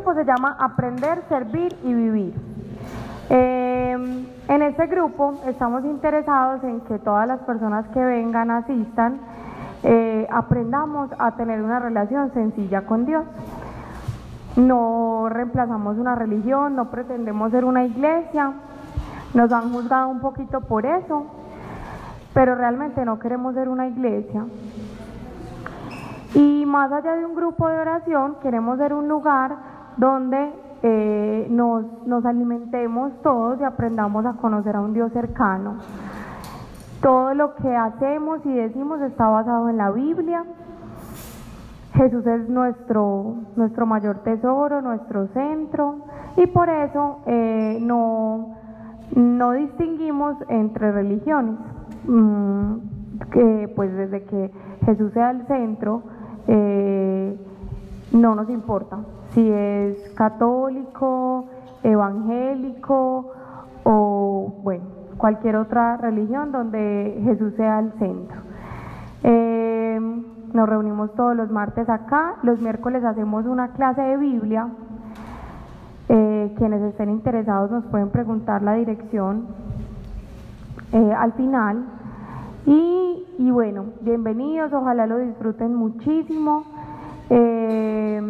grupo se llama Aprender, Servir y Vivir. Eh, en este grupo estamos interesados en que todas las personas que vengan, asistan, eh, aprendamos a tener una relación sencilla con Dios. No reemplazamos una religión, no pretendemos ser una iglesia, nos han juzgado un poquito por eso, pero realmente no queremos ser una iglesia. Y más allá de un grupo de oración, queremos ser un lugar donde eh, nos, alimentemos todos y aprendamos a conocer a un Dios cercano. Todo lo que hacemos y decimos está basado en la Biblia. Jesús es nuestro, nuestro mayor tesoro, nuestro centro, y por eso eh, no, no distinguimos entre religiones. Mm, que pues desde que Jesús sea el centro, eh, no nos importa si es católico, evangélico o bueno, cualquier otra religión donde Jesús sea el centro. Eh, nos reunimos todos los martes acá, los miércoles hacemos una clase de Biblia. Eh, quienes estén interesados nos pueden preguntar la dirección al final. Y, y bueno, bienvenidos, ojalá lo disfruten muchísimo. Eh,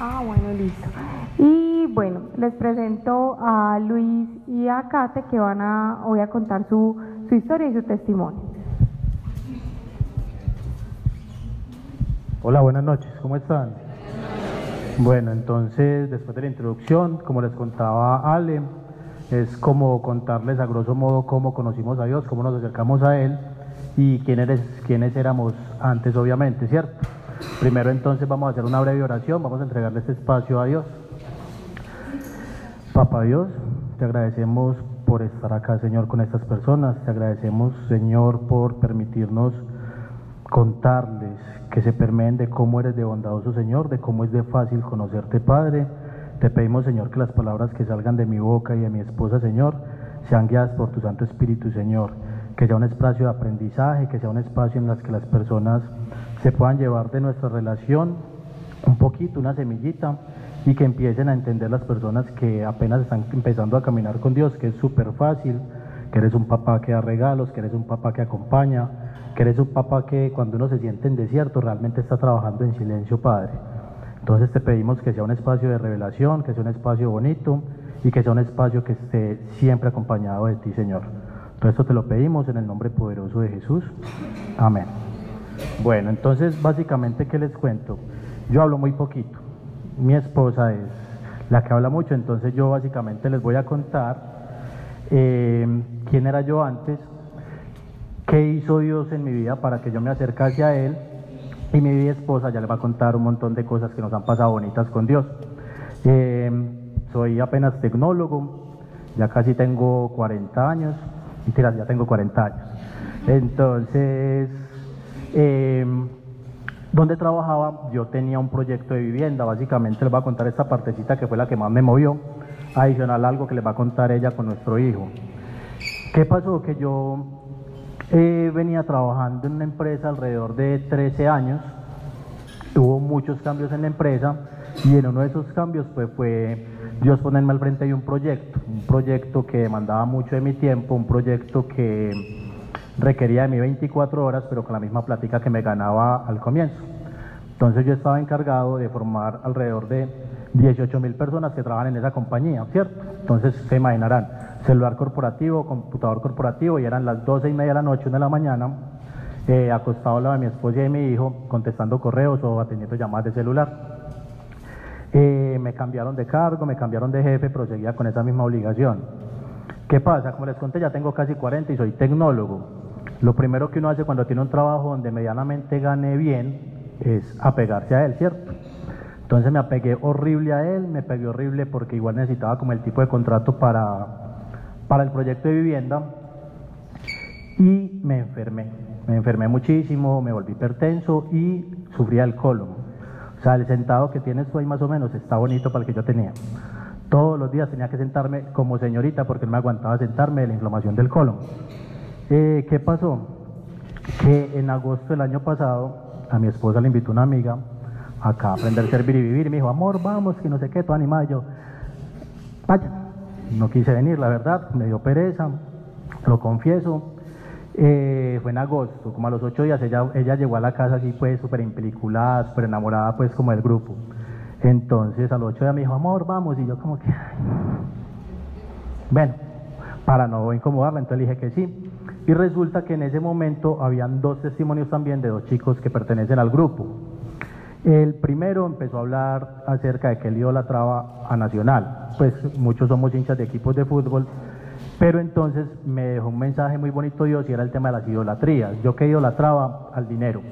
Ah, bueno, listo. Y bueno, les presento a Luis y a Kate que van a, voy a contar su, su historia y su testimonio. Hola, buenas noches, ¿cómo están? Bueno, entonces, después de la introducción, como les contaba Ale, es como contarles a grosso modo cómo conocimos a Dios, cómo nos acercamos a Él y quiénes, quiénes éramos antes, obviamente, ¿cierto? Primero entonces vamos a hacer una breve oración, vamos a entregarle este espacio a Dios. Papá Dios, te agradecemos por estar acá, Señor, con estas personas. Te agradecemos, Señor, por permitirnos contarles que se permeen de cómo eres de bondadoso, Señor, de cómo es de fácil conocerte, Padre. Te pedimos, Señor, que las palabras que salgan de mi boca y de mi esposa, Señor, sean guiadas por tu Santo Espíritu, Señor. Que sea un espacio de aprendizaje, que sea un espacio en el que las personas se puedan llevar de nuestra relación un poquito, una semillita, y que empiecen a entender las personas que apenas están empezando a caminar con Dios, que es súper fácil, que eres un papá que da regalos, que eres un papá que acompaña, que eres un papá que cuando uno se siente en desierto realmente está trabajando en silencio, Padre. Entonces te pedimos que sea un espacio de revelación, que sea un espacio bonito y que sea un espacio que esté siempre acompañado de ti, Señor. Todo esto te lo pedimos en el nombre poderoso de Jesús. Amén. Bueno, entonces básicamente, ¿qué les cuento? Yo hablo muy poquito. Mi esposa es la que habla mucho, entonces yo básicamente les voy a contar eh, quién era yo antes, qué hizo Dios en mi vida para que yo me acercase a Él y mi esposa ya le va a contar un montón de cosas que nos han pasado bonitas con Dios. Eh, soy apenas tecnólogo, ya casi tengo 40 años, y ya tengo 40 años. Entonces, eh, donde trabajaba yo tenía un proyecto de vivienda, básicamente les voy a contar esta partecita que fue la que más me movió, adicional algo que les va a contar ella con nuestro hijo. ¿Qué pasó? Que yo eh, venía trabajando en una empresa alrededor de 13 años, hubo muchos cambios en la empresa y en uno de esos cambios pues, fue Dios ponerme al frente de un proyecto, un proyecto que demandaba mucho de mi tiempo, un proyecto que requería de mí 24 horas, pero con la misma plática que me ganaba al comienzo. Entonces yo estaba encargado de formar alrededor de 18 mil personas que trabajan en esa compañía, ¿cierto? Entonces se imaginarán, celular corporativo, computador corporativo, y eran las 12 y media de la noche, una de la mañana, eh, acostado al lado de mi esposa y mi hijo, contestando correos o atendiendo llamadas de celular. Eh, me cambiaron de cargo, me cambiaron de jefe, proseguía con esa misma obligación. ¿Qué pasa? Como les conté, ya tengo casi 40 y soy tecnólogo. Lo primero que uno hace cuando tiene un trabajo donde medianamente gane bien es apegarse a él, ¿cierto? Entonces me apegué horrible a él, me pegué horrible porque igual necesitaba como el tipo de contrato para, para el proyecto de vivienda y me enfermé. Me enfermé muchísimo, me volví hipertenso y sufría el colon. O sea, el sentado que tienes tú ahí más o menos está bonito para el que yo tenía. Todos los días tenía que sentarme como señorita porque no me aguantaba sentarme de la inflamación del colon. Eh, ¿Qué pasó? Que en agosto del año pasado a mi esposa le invitó una amiga acá a aprender a servir y vivir. Y me dijo, amor, vamos, que no sé qué, todo animado. Yo, vaya, no quise venir, la verdad, me dio pereza, lo confieso. Eh, fue en agosto, como a los ocho días, ella, ella llegó a la casa así, pues, súper impeliculada, súper enamorada, pues, como del grupo. Entonces, a los ocho días me dijo, amor, vamos, y yo como que, bueno, para no incomodarla, entonces dije que sí. Y resulta que en ese momento habían dos testimonios también de dos chicos que pertenecen al grupo. El primero empezó a hablar acerca de que él idolatraba a Nacional, pues muchos somos hinchas de equipos de fútbol, pero entonces me dejó un mensaje muy bonito Dios y era el tema de las idolatrías. Yo que idolatraba al dinero,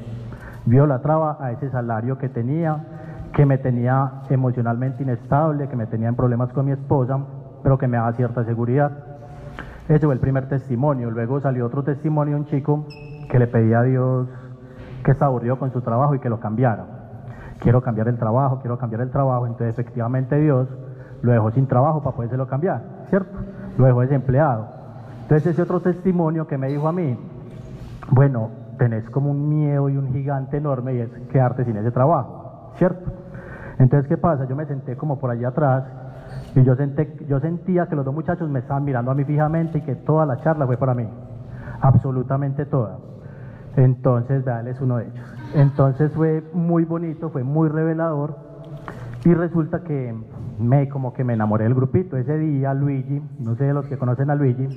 yo idolatraba a ese salario que tenía, que me tenía emocionalmente inestable, que me tenía en problemas con mi esposa, pero que me daba cierta seguridad. Ese fue el primer testimonio. Luego salió otro testimonio, un chico que le pedía a Dios que estaba aburrido con su trabajo y que lo cambiara. Quiero cambiar el trabajo, quiero cambiar el trabajo. Entonces, efectivamente, Dios lo dejó sin trabajo para podérselo cambiar, ¿cierto? Lo dejó desempleado. Entonces, ese otro testimonio que me dijo a mí, bueno, tenés como un miedo y un gigante enorme y es quedarte sin ese trabajo, ¿cierto? Entonces, ¿qué pasa? Yo me senté como por allá atrás y yo, senté, yo sentía que los dos muchachos me estaban mirando a mí fijamente y que toda la charla fue para mí, absolutamente toda. Entonces, vean, es uno de ellos. Entonces fue muy bonito, fue muy revelador y resulta que me como que me enamoré del grupito. Ese día Luigi, no sé de los que conocen a Luigi,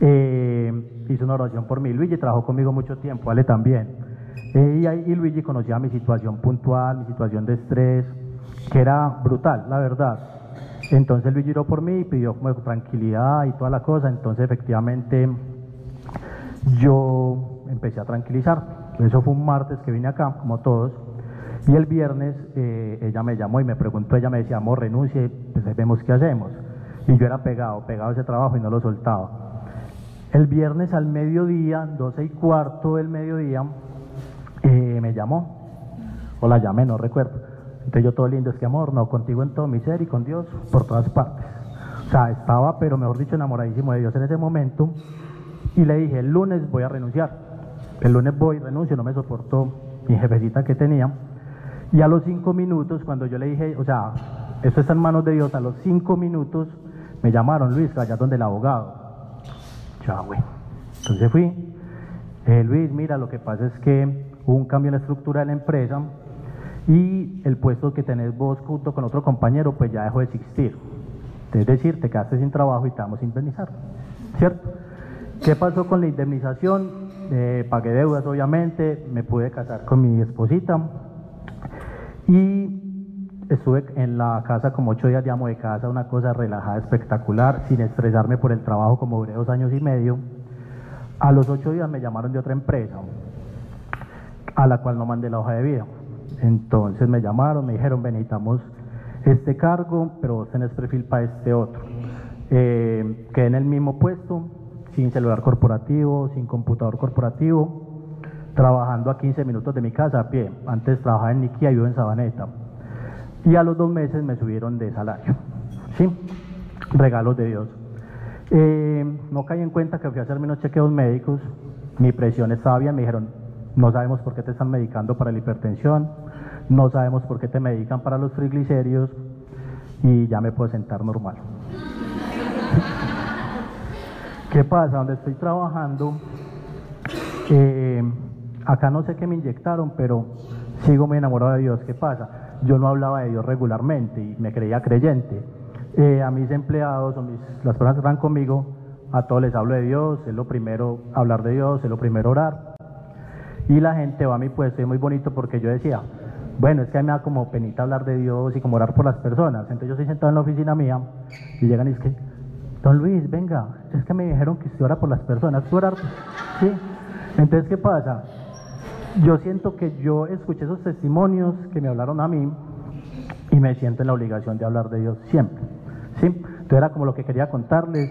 eh, hizo una oración por mí. Luigi trabajó conmigo mucho tiempo, vale también. Eh, y, y Luigi conocía mi situación puntual, mi situación de estrés, que era brutal, la verdad. Entonces Luigi oró por mí y pidió como tranquilidad y toda la cosa. Entonces efectivamente yo empecé a tranquilizar. Eso fue un martes que vine acá, como todos. Y el viernes eh, ella me llamó y me preguntó, ella me decía, amor, renuncie, pues ahí vemos qué hacemos. Y yo era pegado, pegado a ese trabajo y no lo soltaba. El viernes al mediodía, 12 y cuarto del mediodía, eh, me llamó, o la llamé, no recuerdo. Entonces yo todo lindo, es que amor, no, contigo en todo mi ser y con Dios por todas partes. O sea, estaba, pero mejor dicho, enamoradísimo de Dios en ese momento. Y le dije, el lunes voy a renunciar. El lunes voy, renuncio, no me soportó mi jefecita que tenía. Y a los cinco minutos, cuando yo le dije, o sea, esto está en manos de Dios, a los cinco minutos me llamaron, Luis, allá donde el abogado. Ya, güey. Entonces fui. Luis, mira, lo que pasa es que hubo un cambio en la estructura de la empresa y el puesto que tenés vos junto con otro compañero, pues ya dejó de existir. Es decir, te quedaste sin trabajo y te vamos a indemnizar. ¿Cierto? ¿Qué pasó con la indemnización? Eh, pagué deudas, obviamente, me pude casar con mi esposita y estuve en la casa como ocho días de amo de casa, una cosa relajada, espectacular, sin estresarme por el trabajo como duré dos años y medio. A los ocho días me llamaron de otra empresa, a la cual no mandé la hoja de vida. Entonces me llamaron, me dijeron, necesitamos este cargo, pero vos tenés perfil para este otro. Eh, quedé en el mismo puesto, sin celular corporativo, sin computador corporativo, trabajando a 15 minutos de mi casa a pie. Antes trabajaba en Niquia y vivo en Sabaneta. Y a los dos meses me subieron de salario. ¿Sí? Regalos de Dios. Eh, no caí en cuenta que fui a hacerme unos chequeos médicos, mi presión estaba bien, me dijeron, no sabemos por qué te están medicando para la hipertensión, no sabemos por qué te medican para los triglicéridos y ya me puedo sentar normal. ¿Qué pasa? Donde estoy trabajando, eh, acá no sé qué me inyectaron, pero sigo muy enamorado de Dios. ¿Qué pasa? Yo no hablaba de Dios regularmente y me creía creyente. Eh, a mis empleados o mis, las personas que están conmigo, a todos les hablo de Dios, es lo primero hablar de Dios, es lo primero orar. Y la gente va a mi puesto, es muy bonito porque yo decía, bueno, es que a mí me da como penita hablar de Dios y como orar por las personas. Entonces yo estoy sentado en la oficina mía y llegan y es que, Don Luis, venga, es que me dijeron que usted ora por las personas, ¿tú orar? Sí. Entonces, ¿qué pasa? Yo siento que yo escuché esos testimonios que me hablaron a mí y me siento en la obligación de hablar de Dios siempre. ¿sí? Entonces era como lo que quería contarles.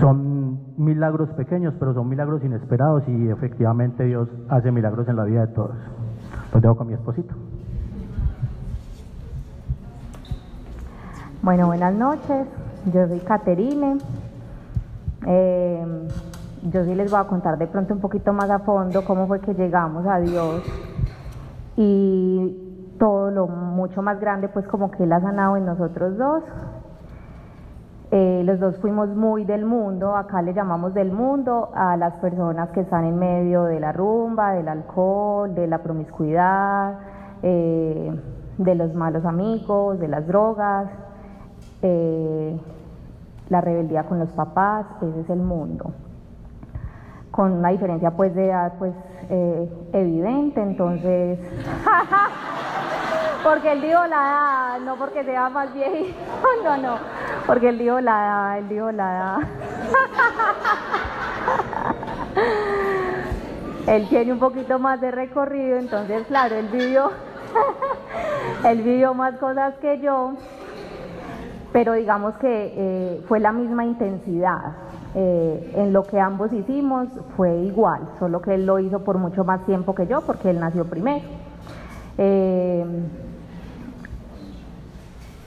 Son milagros pequeños, pero son milagros inesperados y efectivamente Dios hace milagros en la vida de todos. Los dejo con mi esposito. Bueno, buenas noches. Yo soy Caterine. Eh, yo sí les voy a contar de pronto un poquito más a fondo cómo fue que llegamos a Dios. y todo lo mucho más grande pues como que Él ha sanado en nosotros dos. Eh, los dos fuimos muy del mundo, acá le llamamos del mundo a las personas que están en medio de la rumba, del alcohol, de la promiscuidad, eh, de los malos amigos, de las drogas, eh, la rebeldía con los papás, ese es el mundo. Con una diferencia pues de edad pues evidente, entonces... porque él dijo la edad, no porque sea más viejito, no, no, porque él dijo la edad, él dijo la edad. él tiene un poquito más de recorrido, entonces claro, él vivió, él vivió más cosas que yo, pero digamos que eh, fue la misma intensidad. Eh, en lo que ambos hicimos fue igual, solo que él lo hizo por mucho más tiempo que yo, porque él nació primero. Eh,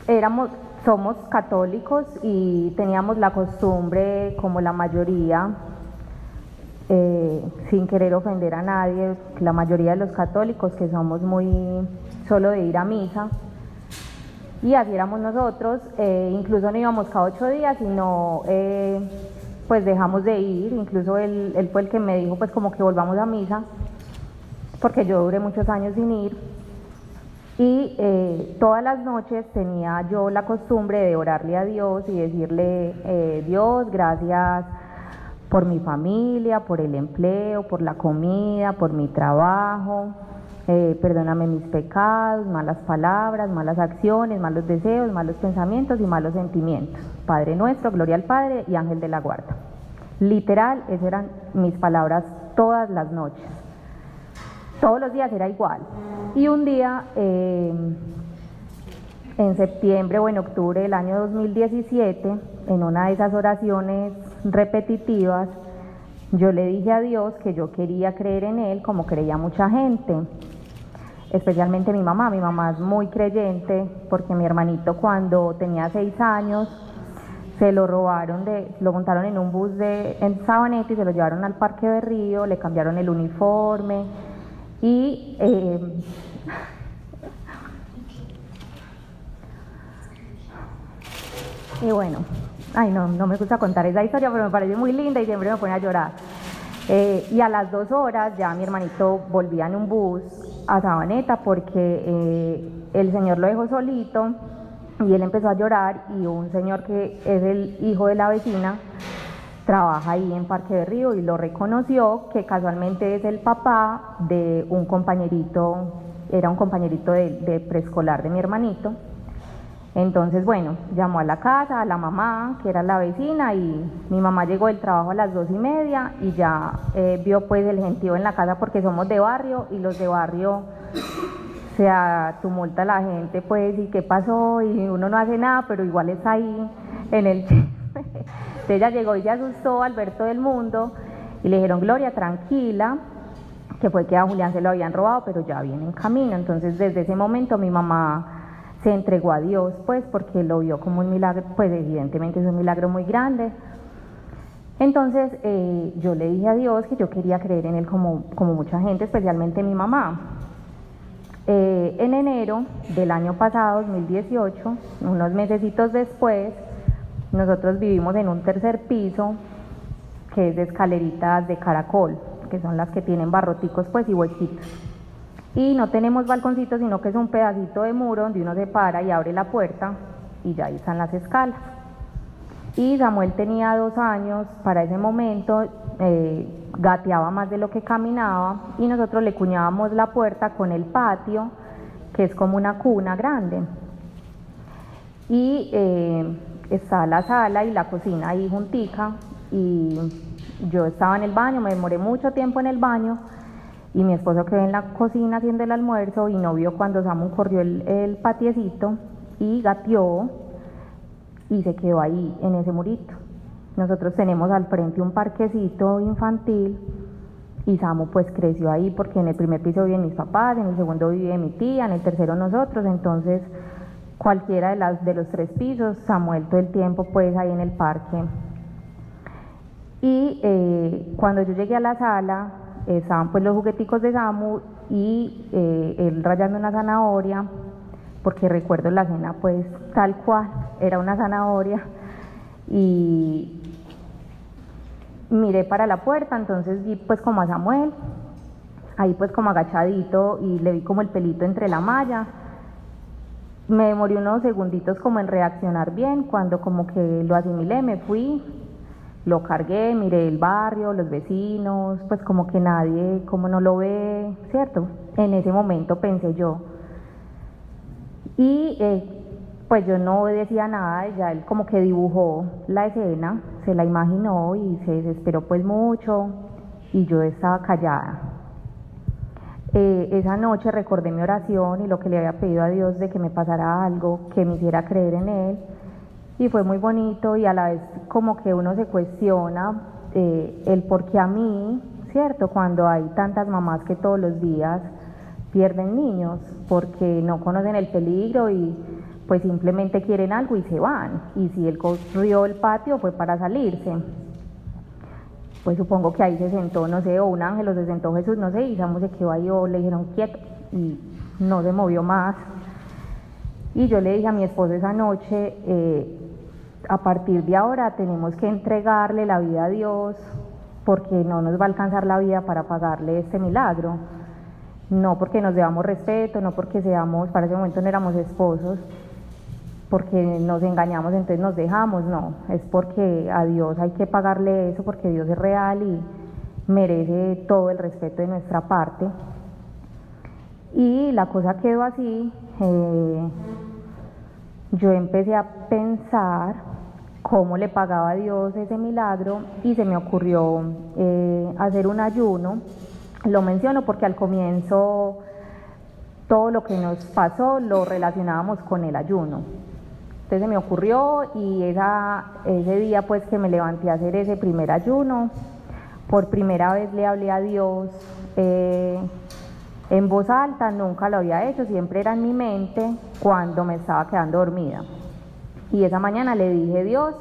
éramos, somos católicos y teníamos la costumbre, como la mayoría, eh, sin querer ofender a nadie, la mayoría de los católicos que somos muy solo de ir a misa. Y así éramos nosotros, incluso no íbamos cada ocho días, sino pues dejamos de ir, incluso él, él fue el que me dijo pues como que volvamos a misa, porque yo duré muchos años sin ir. Y eh, todas las noches tenía yo la costumbre de orarle a Dios y decirle, eh, Dios, gracias por mi familia, por el empleo, por la comida, por mi trabajo, eh, perdóname mis pecados, malas palabras, malas acciones, malos deseos, malos pensamientos y malos sentimientos. Padre nuestro, gloria al Padre y ángel de la guarda. Literal, esas eran mis palabras todas las noches. Todos los días era igual. Y un día, eh, en septiembre o en octubre del año 2017, en una de esas oraciones repetitivas, yo le dije a Dios que yo quería creer en Él como creía mucha gente, especialmente mi mamá. Mi mamá es muy creyente porque mi hermanito cuando tenía seis años se lo robaron, de, lo montaron en un bus de, en Sabaneta y se lo llevaron al Parque de Río, le cambiaron el uniforme y eh, y bueno, ay no, no me gusta contar esa historia, pero me parece muy linda y siempre me pone a llorar. Eh, y a las dos horas ya mi hermanito volvía en un bus a Sabaneta porque eh, el señor lo dejó solito y él empezó a llorar y un señor que es el hijo de la vecina trabaja ahí en Parque de Río y lo reconoció que casualmente es el papá de un compañerito, era un compañerito de, preescolar de mi hermanito. Entonces, bueno, llamó a la casa, a la mamá, que era la vecina, y mi mamá llegó del trabajo a las dos y media y ya eh, vio pues el gentío en la casa porque somos de barrio y los de barrio se tumulta la gente pues y qué pasó y uno no hace nada, pero igual es ahí en el Entonces ella llegó y se asustó al ver todo el mundo y le dijeron, Gloria, tranquila, que fue que a Julián se lo habían robado, pero ya viene en camino. Entonces desde ese momento mi mamá se entregó a Dios, pues porque lo vio como un milagro, pues evidentemente es un milagro muy grande. Entonces eh, yo le dije a Dios que yo quería creer en Él como, como mucha gente, especialmente mi mamá. Eh, en enero del año pasado, 2018, unos mesecitos después, nosotros vivimos en un tercer piso que es de escaleritas de caracol, que son las que tienen barroticos pues y huequitos. Y no tenemos balconcitos, sino que es un pedacito de muro donde uno se para y abre la puerta y ya están las escalas. Y Samuel tenía dos años, para ese momento eh, gateaba más de lo que caminaba y nosotros le cuñábamos la puerta con el patio, que es como una cuna grande. Y eh, está la sala y la cocina ahí juntica y yo estaba en el baño, me demoré mucho tiempo en el baño y mi esposo quedó en la cocina haciendo el almuerzo y no vio cuando Samu corrió el, el patiecito y gateó y se quedó ahí en ese murito. Nosotros tenemos al frente un parquecito infantil y Samu pues creció ahí porque en el primer piso viven mis papás, en el segundo vive mi tía, en el tercero nosotros, entonces cualquiera de, las, de los tres pisos, Samuel todo el tiempo pues ahí en el parque. Y eh, cuando yo llegué a la sala, estaban pues los jugueticos de Samu y eh, él rayando una zanahoria, porque recuerdo la cena pues tal cual, era una zanahoria y miré para la puerta, entonces vi pues como a Samuel, ahí pues como agachadito y le vi como el pelito entre la malla. Me demoré unos segunditos como en reaccionar bien, cuando como que lo asimilé, me fui, lo cargué, miré el barrio, los vecinos, pues como que nadie, como no lo ve, ¿cierto? En ese momento pensé yo. Y eh, pues yo no decía nada, ya él como que dibujó la escena, se la imaginó y se desesperó pues mucho y yo estaba callada. Eh, esa noche recordé mi oración y lo que le había pedido a Dios de que me pasara algo, que me hiciera creer en Él y fue muy bonito y a la vez como que uno se cuestiona eh, el por qué a mí, ¿cierto? Cuando hay tantas mamás que todos los días pierden niños porque no conocen el peligro y pues simplemente quieren algo y se van. Y si él corrió el patio fue para salirse. Pues supongo que ahí se sentó, no sé, o un ángel o se sentó Jesús, no sé, y Samu se quedó ahí o le dijeron quieto y no se movió más. Y yo le dije a mi esposo esa noche, eh, a partir de ahora tenemos que entregarle la vida a Dios porque no nos va a alcanzar la vida para pagarle este milagro. No porque nos debamos respeto, no porque seamos, para ese momento no éramos esposos, porque nos engañamos, entonces nos dejamos, no, es porque a Dios hay que pagarle eso, porque Dios es real y merece todo el respeto de nuestra parte. Y la cosa quedó así, eh, yo empecé a pensar cómo le pagaba a Dios ese milagro y se me ocurrió eh, hacer un ayuno. Lo menciono porque al comienzo todo lo que nos pasó lo relacionábamos con el ayuno. Entonces se me ocurrió y ese día pues que me levanté a hacer ese primer ayuno, por primera vez le hablé a Dios eh, en voz alta, nunca lo había hecho, siempre era en mi mente cuando me estaba quedando dormida. Y esa mañana le dije, Dios,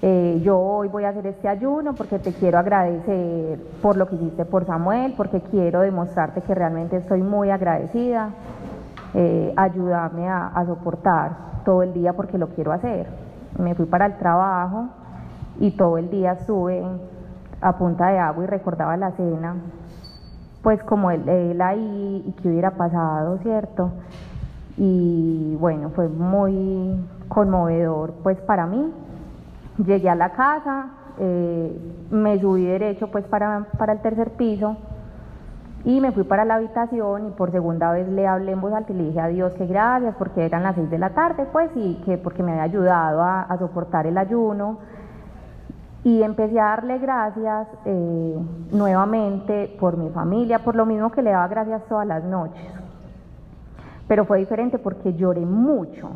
eh, yo hoy voy a hacer este ayuno porque te quiero agradecer por lo que hiciste por Samuel, porque quiero demostrarte que realmente estoy muy agradecida. Eh, a soportar todo el día porque lo quiero hacer. Me fui para el trabajo y todo el día estuve a punta de agua y recordaba la cena, pues como él, él ahí y qué hubiera pasado, ¿cierto? Y bueno, fue muy conmovedor pues para mí. Llegué a la casa, eh, me subí derecho pues para, para el tercer piso y me fui para la habitación y por segunda vez le hablé en voz alta y le dije a Dios que gracias porque eran las seis de la tarde, pues, y que porque me había ayudado a, soportar el ayuno. Y empecé a darle gracias eh, nuevamente por mi familia, por lo mismo que le daba gracias todas las noches. Pero fue diferente porque lloré mucho,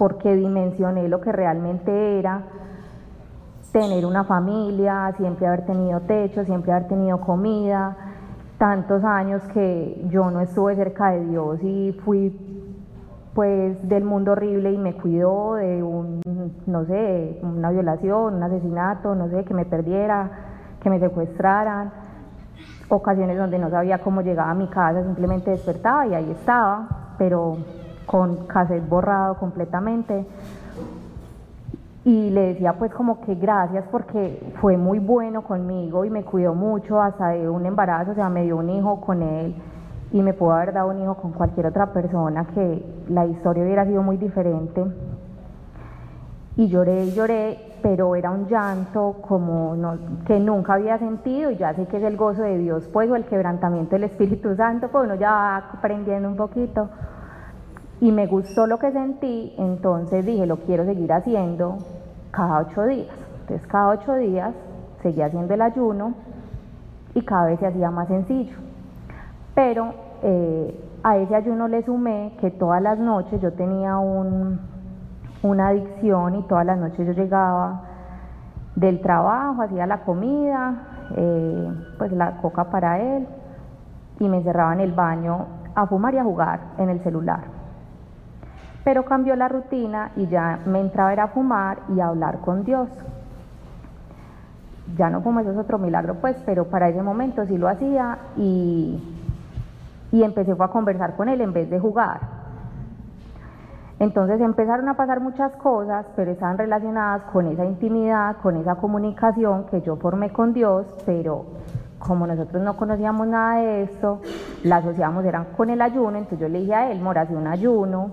porque dimensioné lo que realmente era tener una familia, siempre haber tenido techo, siempre haber tenido comida, tantos años que yo no estuve cerca de Dios y fui pues del mundo horrible y me cuidó de un, no sé, una violación, un asesinato, no sé, que me perdiera, que me secuestraran, ocasiones donde no sabía cómo llegaba a mi casa, simplemente despertaba y ahí estaba, pero con cassette borrado completamente y le decía pues como que gracias porque fue muy bueno conmigo y me cuidó mucho hasta de un embarazo, o sea, me dio un hijo con él y me pudo haber dado un hijo con cualquier otra persona que la historia hubiera sido muy diferente. Y lloré y lloré, pero era un llanto como que nunca había sentido y ya sé que es el gozo de Dios, pues o el quebrantamiento del Espíritu Santo, pues uno ya va aprendiendo un poquito y me gustó lo que sentí, entonces dije, lo quiero seguir haciendo cada ocho días. Entonces cada ocho días seguía haciendo el ayuno y cada vez se hacía más sencillo. Pero eh, a ese ayuno le sumé que todas las noches yo tenía un, una adicción y todas las noches yo llegaba del trabajo, hacía la comida, eh, pues la coca para él y me encerraba en el baño a fumar y a jugar en el celular. Pero cambió la rutina y ya me entraba a fumar y a hablar con Dios. Ya no fumo, eso es otro milagro, pues, pero para ese momento sí lo hacía y, y empecé a conversar con él en vez de jugar. Entonces empezaron a pasar muchas cosas, pero estaban relacionadas con esa intimidad, con esa comunicación que yo formé con Dios, pero como nosotros no conocíamos nada de esto, la asociamos eran con el ayuno, entonces yo le dije a él, Mora, un ayuno,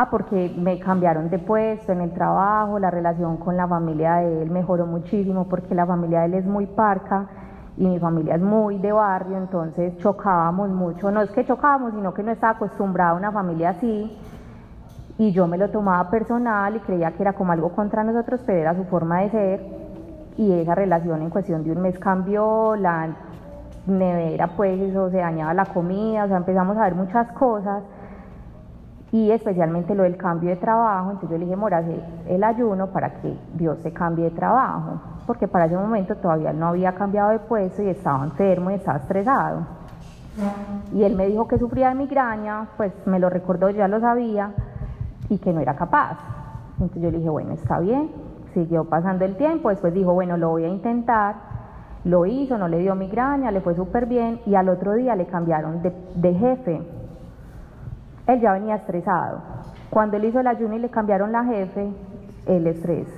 ah, porque me cambiaron de puesto en el trabajo, la relación con la familia de él mejoró muchísimo, porque la familia de él es muy parca, y mi familia es muy de barrio, entonces chocábamos mucho, no es que chocábamos, sino que no estaba acostumbrada a una familia así, y yo me lo tomaba personal y creía que era como algo contra nosotros, pero era su forma de ser, y esa relación en cuestión de un mes cambió, la nevera pues eso se dañaba la comida, o sea, empezamos a ver muchas cosas, y especialmente lo del cambio de trabajo, entonces yo le dije, Mora, el ayuno para que Dios se cambie de trabajo porque para ese momento todavía no había cambiado de puesto y estaba enfermo y estaba estresado. Y él me dijo que sufría de migraña, pues me lo recordó, ya lo sabía, y que no era capaz. Entonces yo le dije, bueno, está bien, siguió pasando el tiempo, después dijo, bueno, lo voy a intentar, lo hizo, no le dio migraña, le fue súper bien, y al otro día le cambiaron de, de jefe. Él ya venía estresado. Cuando él hizo el ayuno y le cambiaron la jefe, el estrés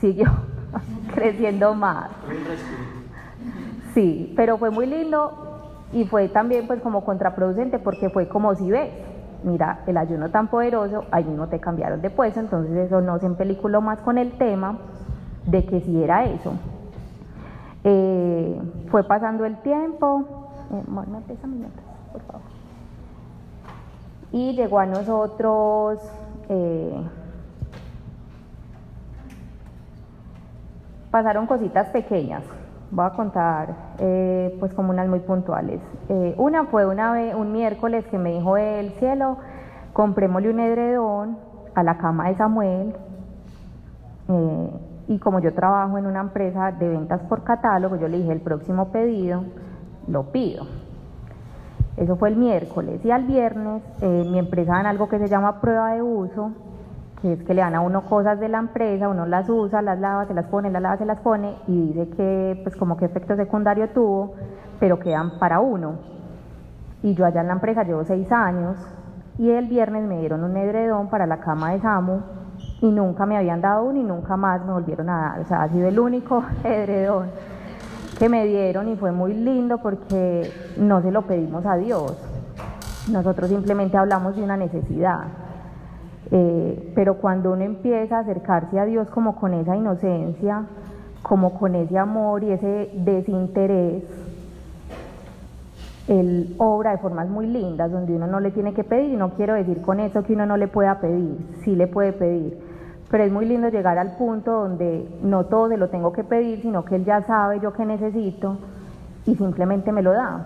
siguió creciendo más. Sí, pero fue muy lindo y fue también pues como contraproducente porque fue como si ves, mira, el ayuno tan poderoso, ahí mismo te cambiaron de puesto, entonces eso no se empeliculó más con el tema de que si era eso. Eh, fue pasando el tiempo, eh. Y llegó a nosotros eh, pasaron cositas pequeñas. Voy a contar eh, pues como unas muy puntuales. Eh, una fue una vez, un miércoles que me dijo el cielo, comprémosle un edredón a la cama de Samuel. Eh, y como yo trabajo en una empresa de ventas por catálogo, yo le dije el próximo pedido lo pido. Eso fue el miércoles y al viernes mi empresa dan algo que se llama prueba de uso que es que le dan a uno cosas de la empresa, uno las usa, las lava, se las pone, las lava, se las pone y dice que pues como que efecto secundario tuvo, pero quedan para uno. Y yo allá en la empresa llevo seis años y el viernes me dieron un edredón para la cama de Samu y nunca me habían dado uno y nunca más me volvieron a dar. O sea, ha sido el único edredón que me dieron y fue muy lindo porque no se lo pedimos a Dios. Nosotros simplemente hablamos de una necesidad. Eh, pero cuando uno empieza a acercarse a Dios como con esa inocencia, como con ese amor y ese desinterés, Él obra de formas muy lindas, donde uno no le tiene que pedir, y no quiero decir con eso que uno no le pueda pedir, sí le puede pedir, pero es muy lindo llegar al punto donde no todo se lo tengo que pedir, sino que Él ya sabe yo qué necesito y simplemente me lo da.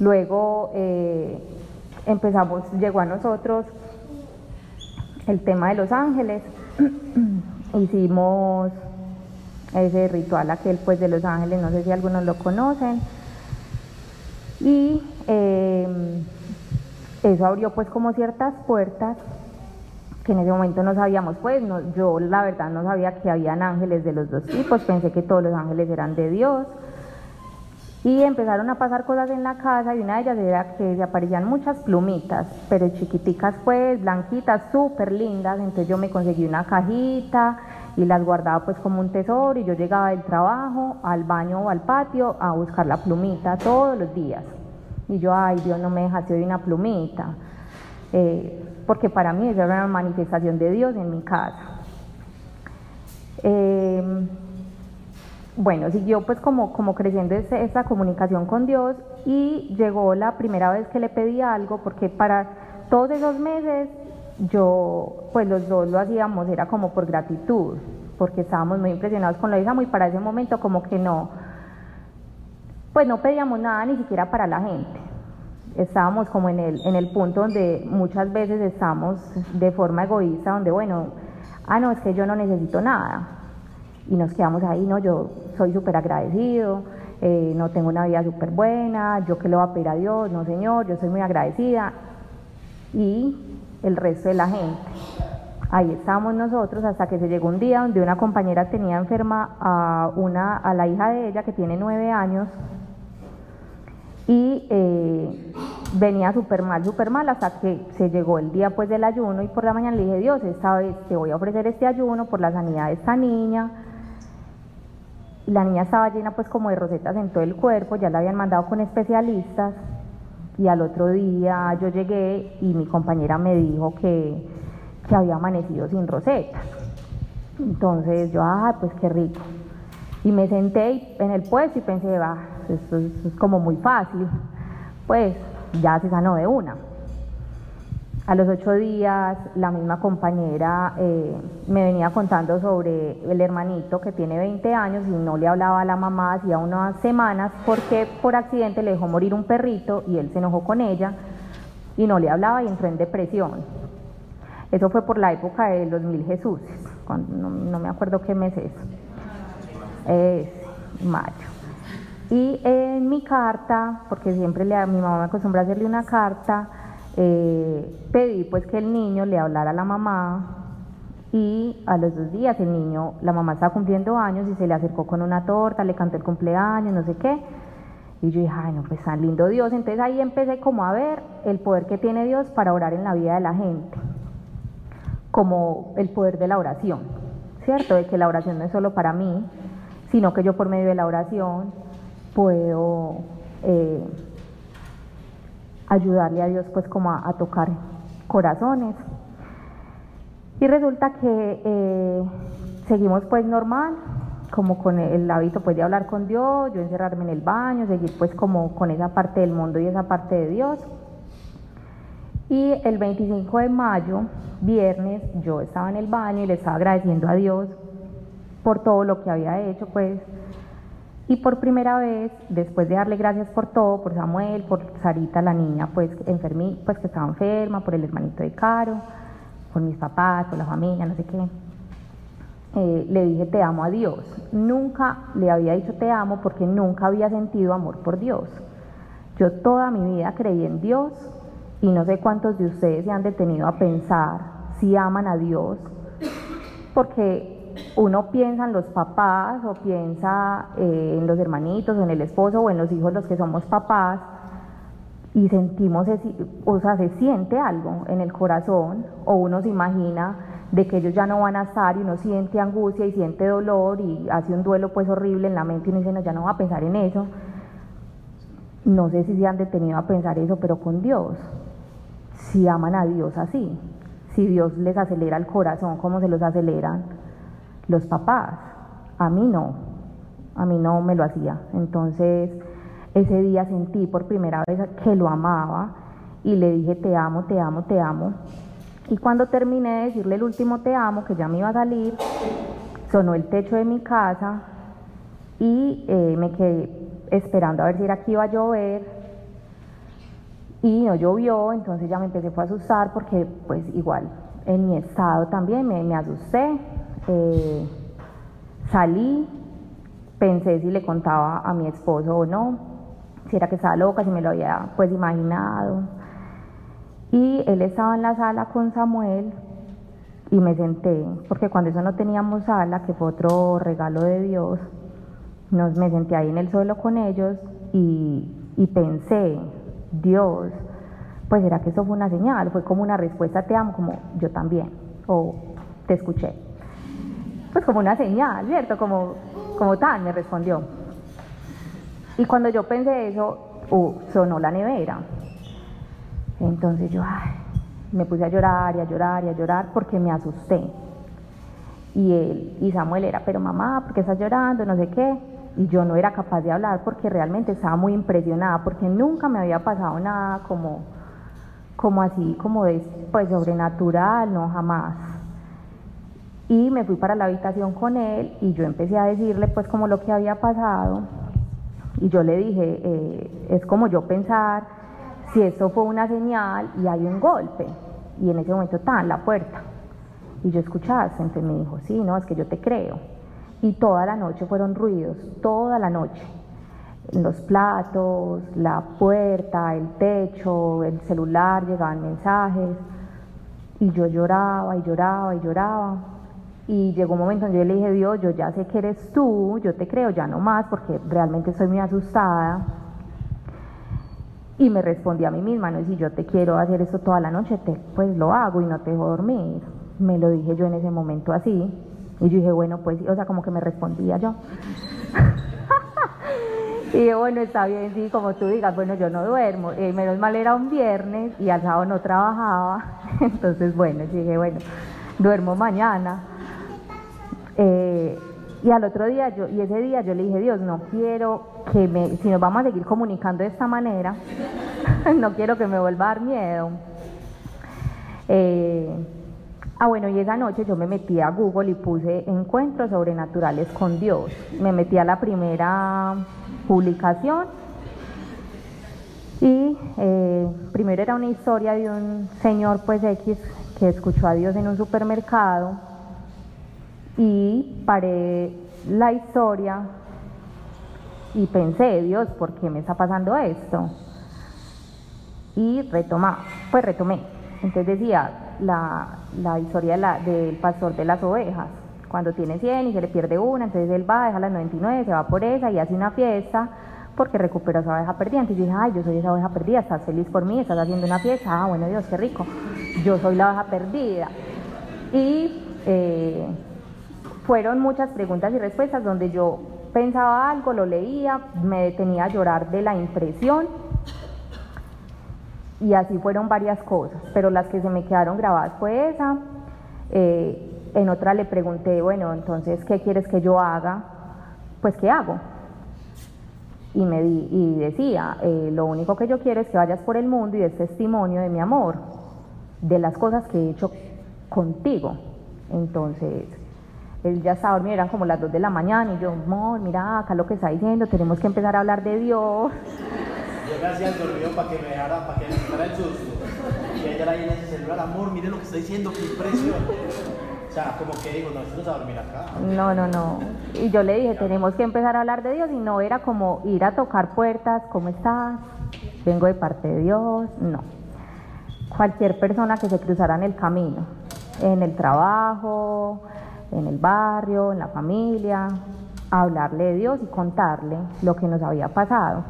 Luego eh, empezamos, llegó a nosotros el tema de los ángeles. Hicimos ese ritual aquel pues de los ángeles, no sé si algunos lo conocen. Y em, eso abrió pues como ciertas puertas que en ese momento no sabíamos, pues yo la verdad no sabía que habían ángeles de los dos tipos, pensé que todos los ángeles eran de Dios. Y empezaron a pasar cosas en la casa y una de ellas era que se aparecían muchas plumitas, pero chiquiticas pues, blanquitas, súper lindas. Entonces yo me conseguí una cajita y las guardaba pues como un tesoro y yo llegaba del trabajo al baño o al patio a buscar la plumita todos los días. Y yo, ay Dios, no me dejaste hoy una plumita. Eh, porque para mí esa era una manifestación de Dios en mi casa. Eh, bueno, siguió pues como, como creciendo esa comunicación con Dios y llegó la primera vez que le pedí algo, porque para todos esos meses yo, pues los dos lo hacíamos, era como por gratitud, porque estábamos muy impresionados con lo de y para ese momento como que no, pues no pedíamos nada ni siquiera para la gente. Estábamos como en el, en el punto donde muchas veces estamos de forma egoísta, donde bueno, ah no, es que yo no necesito nada, y nos quedamos ahí, no, yo soy súper agradecido, eh, no tengo una vida súper buena, yo que le voy a pedir a Dios, no Señor, yo soy muy agradecida. Y el resto de la gente. Ahí estábamos nosotros hasta que se llegó un día donde una compañera tenía enferma a, una, a la hija de ella que tiene nueve años Y eh, venía súper mal, súper mal, hasta que se llegó el día pues del ayuno y por la mañana le dije, Dios, esta vez te voy a ofrecer este ayuno por la sanidad de esta niña. Y la niña estaba llena pues como de rosetas en todo el cuerpo, ya la habían mandado con especialistas y al otro día yo llegué y mi compañera me dijo que, que había amanecido sin rosetas. Entonces yo, ah, pues qué rico. Y me senté en el puesto y pensé, va, esto, es como muy fácil. Pues ya se sanó de una. A los ocho días, la misma compañera eh, me venía contando sobre el hermanito que tiene 20 años y no le hablaba a la mamá hacía unas semanas porque por accidente le dejó morir un perrito y él se enojó con ella y no le hablaba y entró en depresión. Eso fue por la época de los mil Jesús, no, no me acuerdo qué mes es. Es mayo. Y en mi carta, porque siempre le, mi mamá me acostumbra a hacerle una carta, eh, pedí pues que el niño le hablara a la mamá y a los dos días el niño, la mamá estaba cumpliendo años y se le acercó con una torta, le cantó el cumpleaños, no sé qué. Y yo dije, ay, no, pues tan lindo Dios. Entonces ahí empecé como a ver el poder que tiene Dios para orar en la vida de la gente, como el poder de la oración, ¿cierto? De que la oración no es solo para mí, sino que yo por medio de la oración puedo eh, ayudarle a Dios pues como a, tocar corazones. Y resulta que eh, seguimos pues normal, como con el hábito pues de hablar con Dios, yo encerrarme en el baño, seguir pues como con esa parte del mundo y esa parte de Dios. Y el 25 de mayo, viernes, yo estaba en el baño y le estaba agradeciendo a Dios por todo lo que había hecho, pues. Y por primera vez, después de darle gracias por todo, por Samuel, por Sarita, la niña, pues, enfermí, pues que estaba enferma, por el hermanito de Caro, por mis papás, por la familia, no sé qué, eh, le dije te amo a Dios. Nunca le había dicho te amo porque nunca había sentido amor por Dios. Yo toda mi vida creí en Dios y no sé cuántos de ustedes se han detenido a pensar si aman a Dios, porque uno piensa en los papás o piensa eh, en los hermanitos o en el esposo o en los hijos los que somos papás y sentimos, o sea, se siente algo en el corazón o uno se imagina de que ellos ya no van a estar y uno siente angustia y siente dolor y hace un duelo pues horrible en la mente y uno dice, no, ya no va a pensar en eso. No sé si se han detenido a pensar eso, pero con Dios, si aman a Dios así, si Dios les acelera el corazón como se los aceleran los papás. A mí no, a mí no me lo hacía. Entonces, ese día sentí por primera vez que lo amaba y le dije te amo, te amo, te amo. Y cuando terminé de decirle el último te amo, que ya me iba a salir, sonó el techo de mi casa y eh, me quedé esperando a ver si era que iba a llover y no llovió, entonces ya me empecé a asustar porque pues igual en mi estado también me, me asusté, eh, salí, pensé si le contaba a mi esposo o no, si era que estaba loca, si me lo había pues imaginado. Y él estaba en la sala con Samuel y me senté, porque cuando eso no teníamos sala, que fue otro regalo de Dios, nos, me senté ahí en el suelo con ellos y, y pensé, Dios, pues era que eso fue una señal, fue como una respuesta, te amo, como yo también, o te escuché pues como una señal, ¿cierto? Como, como tal, me respondió. Y cuando yo pensé eso, uh, sonó la nevera. Entonces yo me puse a llorar y a llorar y a llorar porque me asusté. Y él y Samuel era, pero mamá, ¿por qué estás llorando? No sé qué. Y yo no era capaz de hablar porque realmente estaba muy impresionada, porque nunca me había pasado nada como, como así, como de, pues sobrenatural, no, jamás y me fui para la habitación con él y yo empecé a decirle pues como lo que había pasado. Y yo le dije, eh, es como yo pensar si esto fue una señal y hay un golpe. Y en ese momento en la puerta. Y yo escuchaste, entonces me dijo, sí, no, es que yo te creo. Y toda la noche fueron ruidos, toda la noche. Los platos, la puerta, el techo, el celular, llegaban mensajes. Y yo lloraba y lloraba y lloraba y llegó un momento en que yo le dije, Dios, yo ya sé que eres tú, yo te creo, ya no más, porque realmente estoy muy asustada. Y me respondí a mí misma, no, si yo te quiero hacer esto toda la noche, te, pues lo hago y no te dejo dormir. Me lo dije yo en ese momento así. Y yo dije, bueno, pues, o sea, como que me respondía yo. y dije, bueno, está bien, sí, como tú digas, bueno, yo no duermo. Eh, menos mal era un viernes y al sábado no trabajaba. Entonces, bueno, dije, bueno, duermo mañana. Eh, y al otro día, yo, y ese día yo le dije, Dios, no quiero que me, si nos vamos a seguir comunicando de esta manera, no quiero que me vuelva a dar miedo. Eh, ah, bueno, y esa noche yo me metí a Google y puse encuentros sobrenaturales con Dios. Me metí a la primera publicación y eh, primero era una historia de un señor pues X que escuchó a Dios en un supermercado y paré la historia y pensé, Dios, ¿por qué me está pasando esto? Y retoma, pues retomé. Entonces decía la, la historia del pastor de las ovejas. Cuando tiene 100 y se le pierde una, entonces él va, deja las 99, se va por esa y hace una fiesta porque recupera esa oveja perdida. Entonces dije, ay, yo soy esa oveja perdida, estás feliz por mí, estás haciendo una fiesta, ah, bueno Dios, qué rico, yo soy la oveja perdida. Y eh, fueron muchas preguntas y respuestas donde yo pensaba algo, lo leía, me detenía a llorar de la impresión y así fueron varias cosas, pero las que se me quedaron grabadas fue esa. Eh, en otra le pregunté, bueno, entonces, ¿qué quieres que yo haga? Pues, ¿qué hago? Y, me di, y decía, eh, lo único que yo quiero es que vayas por el mundo y des testimonio de mi amor, de las cosas que he hecho contigo. Entonces, él ya estaba dormido, eran como las 2 de la mañana y yo, amor, mira acá lo que está diciendo, tenemos que empezar a hablar de Dios. Yo me hacía el dormido para que me dejara, para que me quitara el susto. Y ella ahí en ese celular, amor, mire lo que está diciendo, qué impresión. O sea, como que digo, no, esto no a dormir acá. No, no, no. Y yo le dije, tenemos que empezar a hablar de Dios y no era como ir a tocar puertas, ¿cómo estás? Vengo de parte de Dios, no. Cualquier persona que se cruzara en el camino, en el trabajo, en el barrio, en la familia, hablarle de Dios y contarle lo que nos había pasado.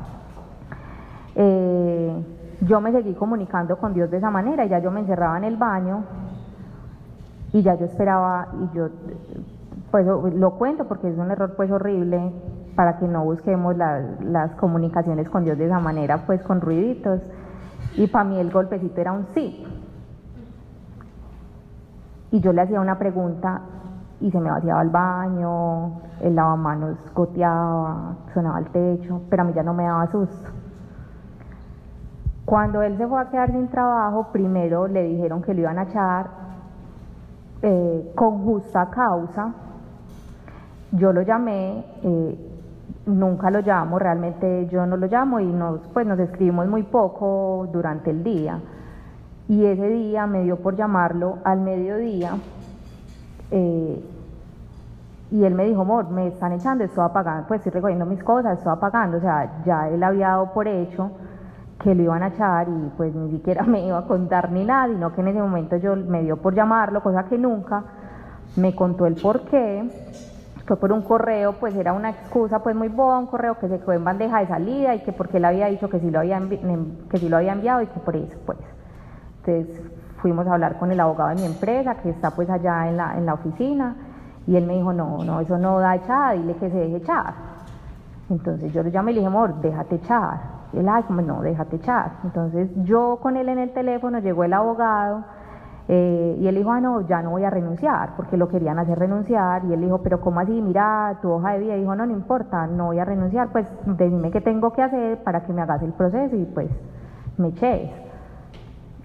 Eh, yo me seguí comunicando con Dios de esa manera, ya yo me encerraba en el baño y ya yo esperaba y yo pues lo cuento porque es un error pues horrible para que no busquemos las comunicaciones con Dios de esa manera pues con ruiditos y para mí el golpecito era un sí y yo le hacía una pregunta y se me vaciaba el baño, el lavamanos goteaba, sonaba el techo, pero a mí ya no me daba susto. Cuando él se fue a quedar sin trabajo, primero le dijeron que lo iban a echar eh, con justa causa. Yo lo llamé, eh, nunca lo llamo, realmente yo no lo llamo y nos, pues nos escribimos muy poco durante el día. Y ese día me dio por llamarlo al mediodía eh, y él me dijo, amor, me están echando, estoy apagando, pues estoy recogiendo mis cosas, estoy apagando, o sea, ya él había dado por hecho que lo iban a echar y pues ni siquiera me iba a contar ni nada, sino que en ese momento yo me dio por llamarlo, cosa que nunca, me contó el por qué, fue por un correo, pues era una excusa pues muy boba, un correo que se quedó en bandeja de salida y que porque él había dicho que sí lo había, que sí lo había enviado y que por eso pues. Entonces fuimos a hablar con el abogado de mi empresa, que está pues allá en la, en la oficina, y él me dijo, no, no, eso no da echada, dile que se deje echar. Entonces yo le llamé y le dije, amor, déjate echar. Él, ay, como no, déjate echar. Entonces yo con él en el teléfono, llegó el abogado, eh, y él dijo, ah, no, ya no voy a renunciar, porque lo querían hacer renunciar. Y él dijo, pero ¿cómo así? Mira, tu hoja de vida. Dijo, no, no importa, no voy a renunciar, pues dime qué tengo que hacer para que me hagas el proceso y pues me eches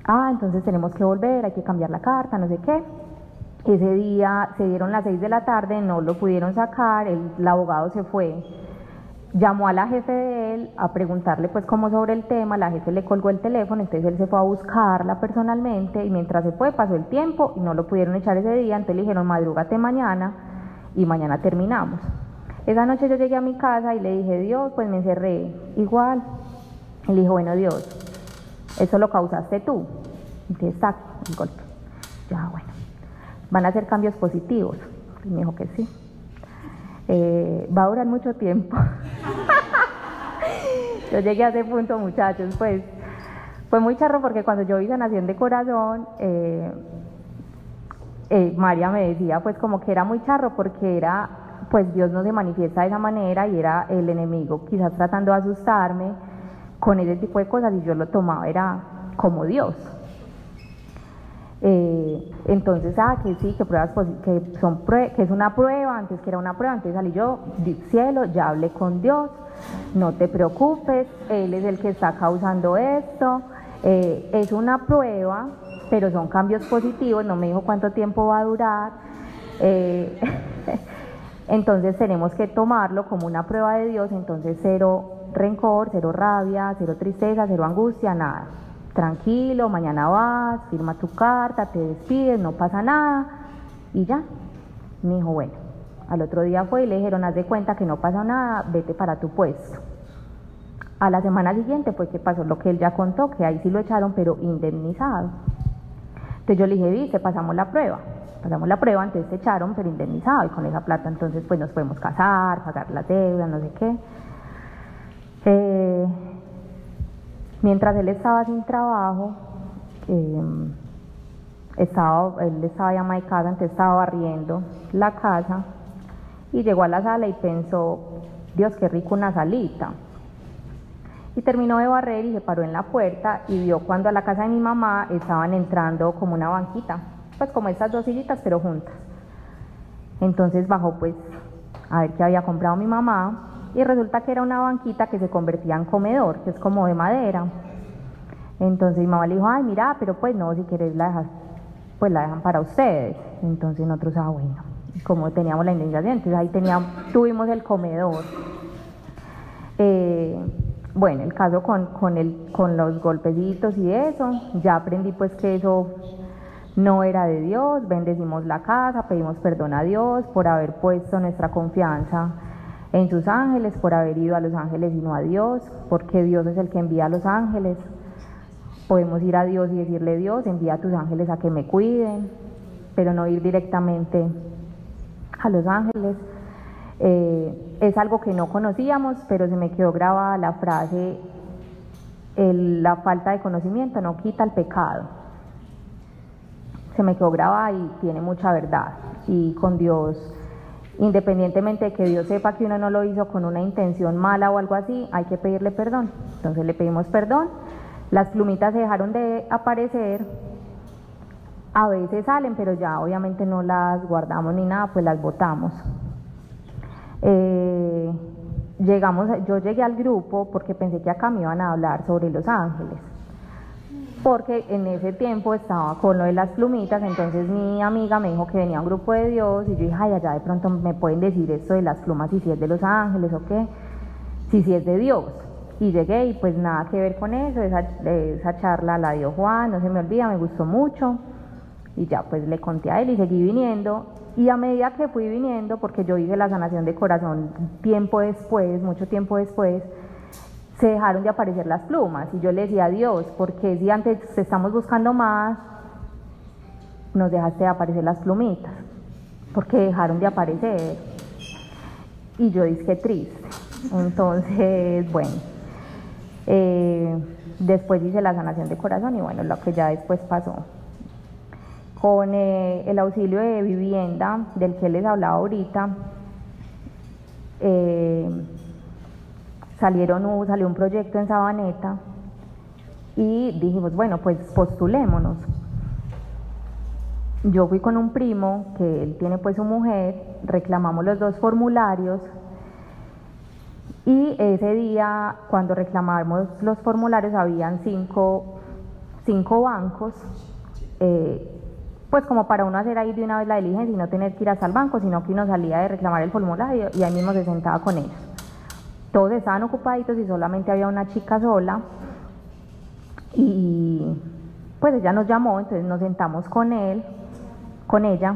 ah, entonces tenemos que volver, hay que cambiar la carta, no sé qué. Ese día se dieron las seis de la tarde, no lo pudieron sacar, el, abogado se fue, llamó a la jefe de él a preguntarle pues cómo sobre el tema, la jefe le colgó el teléfono, entonces él se fue a buscarla personalmente y mientras se fue pasó el tiempo y no lo pudieron echar ese día, entonces le dijeron madrúgate mañana y mañana terminamos. Esa noche yo llegué a mi casa y le dije, Dios, pues me encerré igual. Y le dijo, bueno Dios, eso lo causaste tú. Entonces, el golpe. Ya, bueno. Van a ser cambios positivos. Y me dijo que sí. Eh, va a durar mucho tiempo. Yo llegué a ese punto, muchachos, pues fue muy charro porque cuando yo vi sanación de corazón, eh, eh, María me decía pues como que era muy charro porque era, pues Dios no se manifiesta de esa manera y era el enemigo quizás tratando de asustarme con ese tipo de cosas y yo lo tomaba, era como Dios. Eh, entonces, ah, que sí, que pruebas que son que es una prueba, antes que era una prueba, antes salí yo, cielo, ya hablé con Dios, no te preocupes, Él es el que está causando esto, eh, es una prueba, pero son cambios positivos, no me dijo cuánto tiempo va a durar, eh, entonces tenemos que tomarlo como una prueba de Dios, entonces cero rencor, cero rabia, cero tristeza, cero angustia, nada tranquilo, mañana vas, firma tu carta, te despides, no pasa nada y ya. Me dijo, bueno, al otro día fue y le dijeron, haz de cuenta que no pasa nada, vete para tu puesto. A la semana siguiente fue que pasó lo que él ya contó, que ahí sí lo echaron, pero indemnizado. Entonces yo le dije, viste, pasamos la prueba. Pasamos la prueba, entonces te echaron, pero indemnizado. Y con esa plata entonces pues nos podemos casar, pagar las deudas, no sé qué. Eh, Mientras él estaba sin trabajo, em, estaba, él estaba ya en casa, entonces estaba barriendo la casa y llegó a la sala y pensó, Dios, qué rico una salita. Y terminó de barrer y se paró en la puerta y vio cuando a la casa de mi mamá estaban entrando como una banquita, pues como esas dos sillitas pero juntas. Entonces bajó pues a ver qué había comprado mi mamá y resulta que era una banquita que se convertía en comedor, que es como de madera. Entonces mi mamá le dijo, ay, mira, pero pues no, si quieres la dejas, pues la dejan para ustedes. Entonces nosotros, ah, bueno, como teníamos la indemnización, entonces ahí teníamos, tuvimos el comedor. Eh, bueno, el caso con, con, el, con los golpecitos y eso, ya aprendí pues que eso no era de Dios, bendecimos la casa, pedimos perdón a Dios por haber puesto nuestra confianza en sus ángeles, por haber ido a los ángeles y no a Dios, porque Dios es el que envía a los ángeles. Podemos ir a Dios y decirle, Dios, envía a tus ángeles a que me cuiden, pero no ir directamente a los ángeles. Eh, es algo que no conocíamos, pero se me quedó grabada la frase, la falta de conocimiento no quita el pecado. Se me quedó grabada y tiene mucha verdad. Y con Dios Independientemente de que Dios sepa que uno no lo hizo con una intención mala o algo así, hay que pedirle perdón. Entonces le pedimos perdón. Las plumitas se dejaron de aparecer. A veces salen, pero ya obviamente no las guardamos ni nada, pues las botamos. Eh, llegamos, yo llegué al grupo porque pensé que acá me iban a hablar sobre los ángeles porque en ese tiempo estaba con lo de las plumitas, entonces mi amiga me dijo que venía un grupo de Dios y yo dije, ay, allá de pronto me pueden decir esto de las plumas si es de los ángeles o qué, si si es de Dios. Y llegué y pues nada que ver con eso, esa, esa charla la dio Juan, no se me olvida, me gustó mucho y ya pues le conté a él y seguí viniendo y a medida que fui viniendo, porque yo hice la sanación de corazón tiempo después, mucho tiempo después, se dejaron de aparecer las plumas. Y yo le decía a Dios, porque si antes estamos buscando más, nos dejaste de aparecer las plumitas, porque dejaron de aparecer. Y yo dije triste. Entonces, bueno, eh, después hice la sanación de corazón y bueno, lo que ya después pasó. Con eh, el auxilio de vivienda del que les hablaba ahorita, eh, salieron, salió un proyecto en Sabaneta y dijimos, bueno, pues postulémonos. Yo fui con un primo, que él tiene pues su mujer, reclamamos los dos formularios y ese día, cuando reclamamos los formularios, habían cinco, cinco bancos, eh, pues como para uno hacer ahí de una vez la diligencia y no tener que ir hasta el banco, sino que uno salía de reclamar el formulario y ahí mismo se sentaba con ellos todos estaban ocupaditos y solamente había una chica sola. Y pues ella nos llamó, entonces nos sentamos con él, con ella,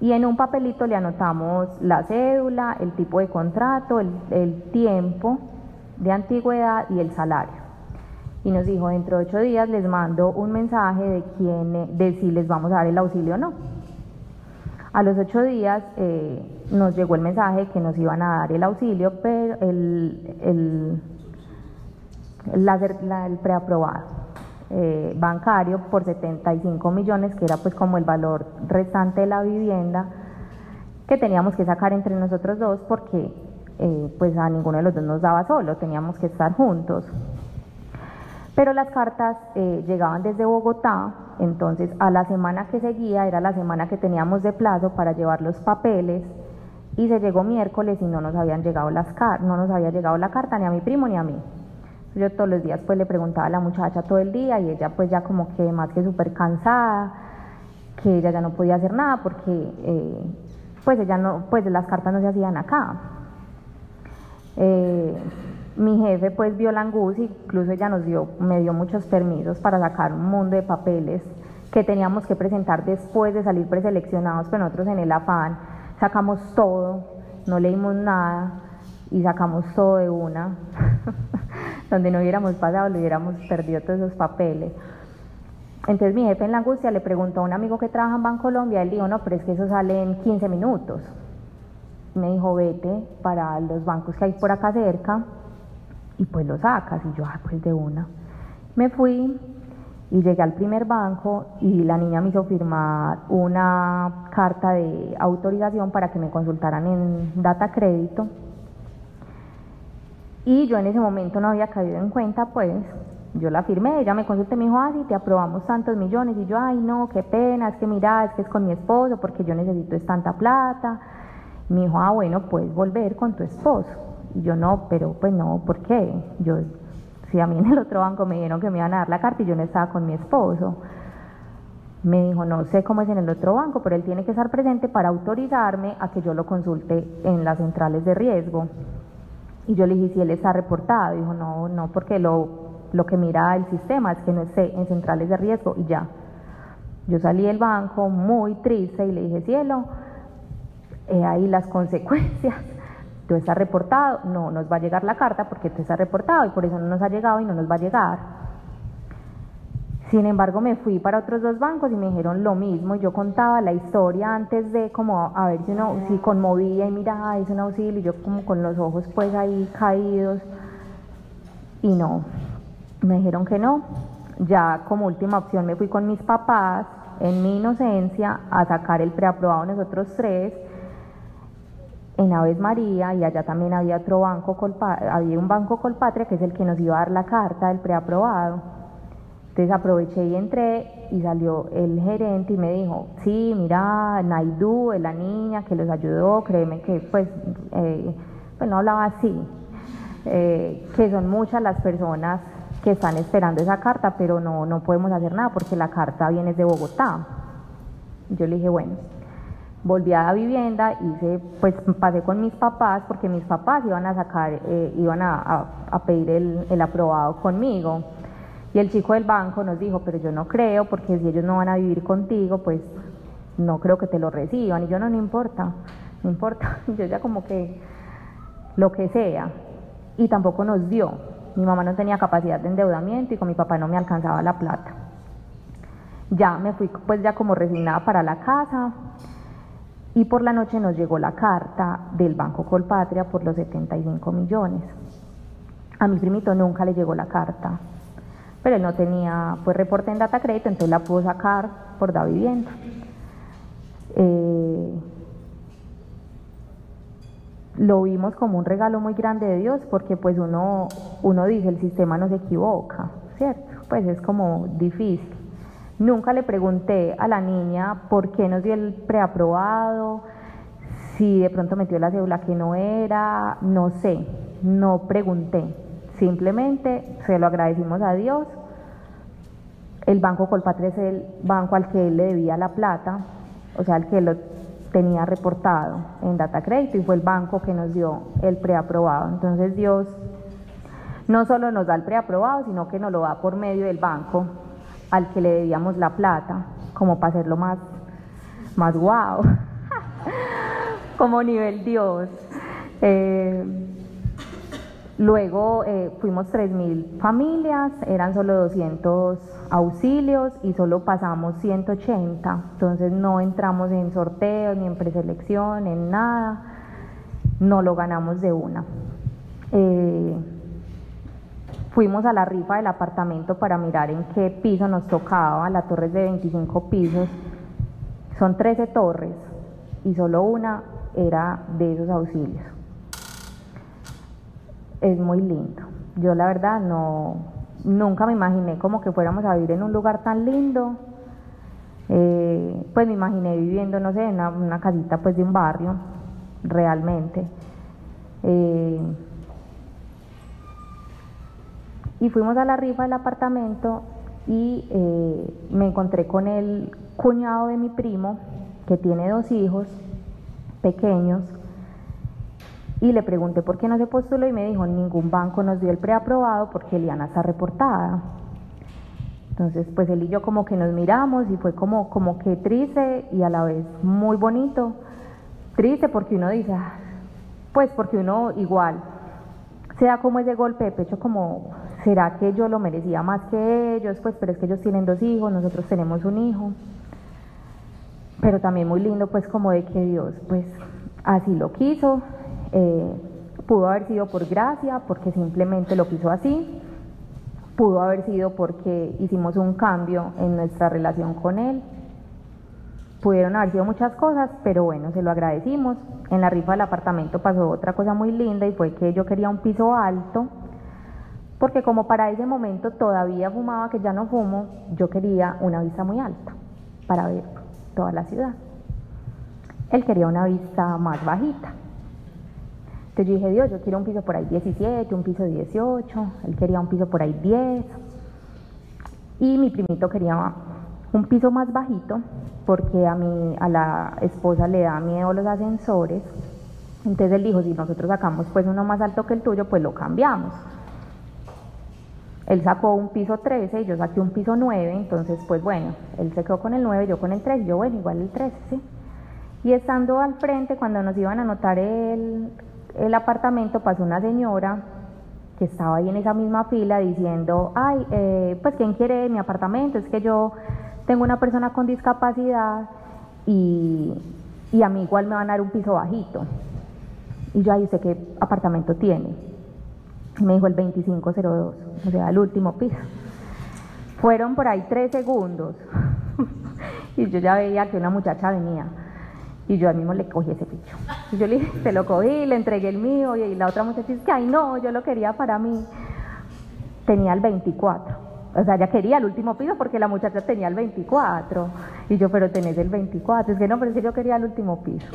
y en un papelito le anotamos la cédula, el tipo de contrato, el, tiempo de antigüedad y el salario. Y nos dijo, dentro de ocho días les mando un mensaje de, quién, de si les vamos a dar el auxilio o no. A los ocho días eh, nos llegó el mensaje que nos iban a dar el auxilio, pero el, el, el preaprobado. eh, bancario por 75 millones, que era pues como el valor restante de la vivienda que teníamos que sacar entre nosotros dos porque eh, pues a ninguno de los dos nos daba solo, teníamos que estar juntos. Pero las cartas llegaban desde Bogotá, entonces a la semana que seguía era la semana que teníamos de plazo para llevar los papeles y se llegó miércoles y no nos habían llegado las no nos había llegado la carta ni a mi primo ni a mí. Yo todos los días pues le preguntaba a la muchacha todo el día y ella pues ya como que más que súper cansada, que ella ya no podía hacer nada porque eh, pues ella no, pues las cartas no se hacían acá. Eh, mi jefe pues vio la angustia, incluso ella nos dio, me dio muchos permisos para sacar un mundo de papeles que teníamos que presentar después de salir preseleccionados, pero nosotros en el afán sacamos todo, no leímos nada y sacamos todo de una. donde no hubiéramos pasado, le hubiéramos perdido todos esos papeles. Entonces mi jefe en la angustia le preguntó a un amigo que trabaja en Bancolombia, él dijo, no, pero es que eso sale en 15 minutos. Me dijo, vete para los bancos que hay por acá cerca y pues lo sacas. Y yo, ah, pues de una. Me fui y llegué al primer banco y la niña me hizo firmar una carta de autorización para que me consultaran en data crédito y yo en ese momento no había caído en cuenta, pues yo la firmé, ella me consultó y me dijo, ah, sí, te aprobamos tantos millones. Y yo, ay, no, qué pena, es que mira, es que es con mi esposo porque yo necesito es tanta plata. Y me dijo, ah, bueno, puedes volver con tu esposo. Y yo, no, pero pues no, ¿por qué? Yo, si a mí en el otro banco me dijeron que me iban a dar la carta y yo no estaba con mi esposo. Me dijo, no sé cómo es en el otro banco, pero él tiene que estar presente para autorizarme a que yo lo consulte en las centrales de riesgo. Y yo le dije, si él está reportado, dijo, no, no, porque lo, lo que mira el sistema es que no esté en centrales de riesgo y ya. Yo salí del banco muy triste y le dije, cielo, he ahí las consecuencias. Tú estás reportado, no nos va a llegar la carta porque tú estás reportado y por eso no nos ha llegado y no nos va a llegar. Sin embargo, me fui para otros dos bancos y me dijeron lo mismo. Yo contaba la historia antes de como a ver si uno si conmovía y mira, es un auxilio, y yo como con los ojos pues ahí caídos. Y no, me dijeron que no. Ya como última opción me fui con mis papás en mi inocencia a sacar el preaprobado nosotros tres en Aves María y allá también había otro banco, había un banco Colpatria que es el que nos iba a dar la carta del preaprobado entonces aproveché y entré y salió el gerente y me dijo, sí, mira, Naidu es la niña que los ayudó, créeme que pues, eh, pues no hablaba así, eh, que son muchas las personas que están esperando esa carta, pero no, no podemos hacer nada porque la carta viene de Bogotá. Yo le dije, bueno, volví a la vivienda, hice, pues pasé con mis papás porque mis papás iban a sacar, eh, iban a, a, pedir el, el aprobado conmigo. Y el chico del banco nos dijo, pero yo no creo, porque si ellos no van a vivir contigo, pues no creo que te lo reciban. Y yo no, no importa, no importa, yo ya como que lo que sea. Y tampoco nos dio. Mi mamá no tenía capacidad de endeudamiento y con mi papá no me alcanzaba la plata. Ya me fui pues ya como resignada para la casa y por la noche nos llegó la carta del Banco Colpatria por los 75 millones. A mi primito nunca le llegó la carta pero él no tenía pues reporte en data crédito, entonces la pudo sacar por da vivienda. Eh, lo vimos como un regalo muy grande de Dios porque pues uno, uno dice el sistema no se equivoca, ¿cierto? Pues es como difícil. Nunca le pregunté a la niña por qué nos dio el preaprobado, si de pronto metió la cédula que no era, no sé, no pregunté. Simplemente se lo agradecimos a Dios. El Banco Colpatria es el banco al que él le debía la plata, o sea, al que lo tenía reportado en Data Crédito y fue el banco que nos dio el preaprobado. Entonces Dios no solo nos da el preaprobado, sino que nos lo da por medio del banco al que le debíamos la plata, como para hacerlo más, más guau, como nivel Dios. Eh, Luego eh, fuimos 3.000 familias, eran solo 200 auxilios y solo pasamos 180, entonces no entramos en sorteos ni en preselección, en nada, no lo ganamos de una. Eh, fuimos a la rifa del apartamento para mirar en qué piso nos tocaba, la torre es de 25 pisos, son 13 torres y solo una era de esos auxilios. Es muy lindo. Yo la verdad no, nunca me imaginé como que fuéramos a vivir en un lugar tan lindo. Eh, pues me imaginé viviendo, no sé, en una, casita pues de un barrio, realmente. Eh, y fuimos a la rifa del apartamento y eh, me encontré con el cuñado de mi primo, que tiene dos hijos pequeños, y le pregunté por qué no se postuló y me dijo, ningún banco nos dio el preaprobado porque Eliana está reportada. Entonces, pues él y yo como que nos miramos y fue como, como que triste y a la vez muy bonito. Triste porque uno dice, ah, pues porque uno igual se da como ese golpe de pecho como, ¿será que yo lo merecía más que ellos? Pues, pero es que ellos tienen dos hijos, nosotros tenemos un hijo. Pero también muy lindo, pues, como de que Dios, pues, así lo quiso. Eh, pudo haber sido por gracia, porque simplemente lo quiso así. Pudo haber sido porque hicimos un cambio en nuestra relación con Él. Pudieron haber sido muchas cosas, pero bueno, se lo agradecimos. En la rifa del apartamento pasó otra cosa muy linda y fue que yo quería un piso alto porque como para ese momento todavía fumaba, que ya no fumo, yo quería una vista muy alta para ver toda la ciudad. Él quería una vista más bajita. Entonces yo dije, Dios, yo quiero un piso por ahí 17, un piso 18, él quería un piso por ahí 10. Y mi primito quería un piso más bajito porque a, mi, a la esposa le da miedo los ascensores. Entonces él dijo, si nosotros sacamos pues uno más alto que el tuyo, pues lo cambiamos. Él sacó un piso 13 y yo saqué un piso 9, entonces pues bueno, él se quedó con el 9, yo con el 3, yo bueno, igual el 13, ¿sí? Y estando al frente, cuando nos iban a anotar el, el apartamento, pasó una señora que estaba ahí en esa misma fila diciendo, ay, eh, pues ¿quién quiere mi apartamento? Es que yo tengo una persona con discapacidad y, y a mí igual me van a dar un piso bajito. Y yo ahí sé qué apartamento tiene me dijo el 2502, o sea, el último piso. Fueron por ahí tres segundos y yo ya veía que una muchacha venía y yo al mismo le cogí ese picho. Y yo le dije, se lo cogí, le entregué el mío y la otra muchacha dice ay no, yo lo quería para mí. Tenía el 24. O sea, ella quería el último piso porque la muchacha tenía el 24. Y yo, pero tenés el 24. Es que no, pero es que yo quería el último piso.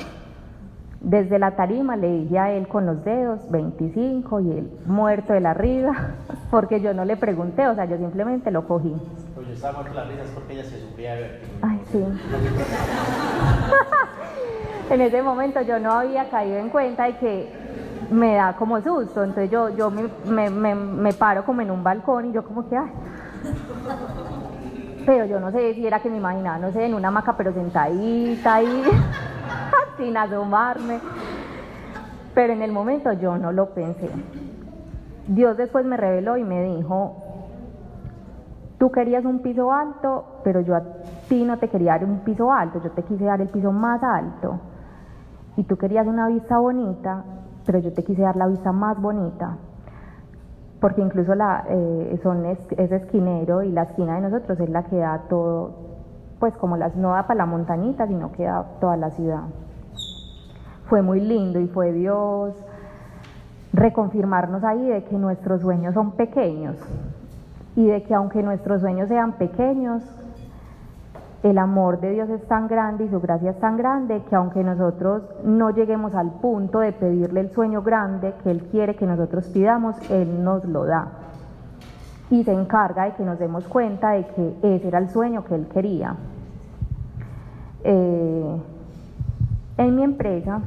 Desde la tarima le dije a él con los dedos 25 y él muerto de la risa, porque yo no le pregunté, o sea, yo simplemente lo cogí. Pues yo estaba muerto de la risa porque ella se sufría de ver. Ay, sí. en ese momento yo no había caído en cuenta de que me da como susto, entonces yo, yo me, me, me, paro como en un balcón y yo como que, ay. Pero yo no sé si era que me imaginaba, no sé, en una hamaca, pero sentadita ahí sin asomarme. Pero en el momento yo no lo pensé. Dios después me reveló y me dijo, tú querías un piso alto, pero yo a ti no te quería dar un piso alto, yo te quise dar el piso más alto. Y tú querías una vista bonita, pero yo te quise dar la vista más bonita. Porque incluso la, eh, son es, esquinero y la esquina de nosotros es la que da todo, pues como las, no da para la montañita, sino que da toda la ciudad fue muy lindo y fue Dios reconfirmarnos ahí de que nuestros sueños son pequeños y de que aunque nuestros sueños sean pequeños, el amor de Dios es tan grande y su gracia es tan grande que aunque nosotros no lleguemos al punto de pedirle el sueño grande que Él quiere que nosotros pidamos, Él nos lo da. Y se encarga de que nos demos cuenta de que ese era el sueño que Él quería. Eh, en mi empresa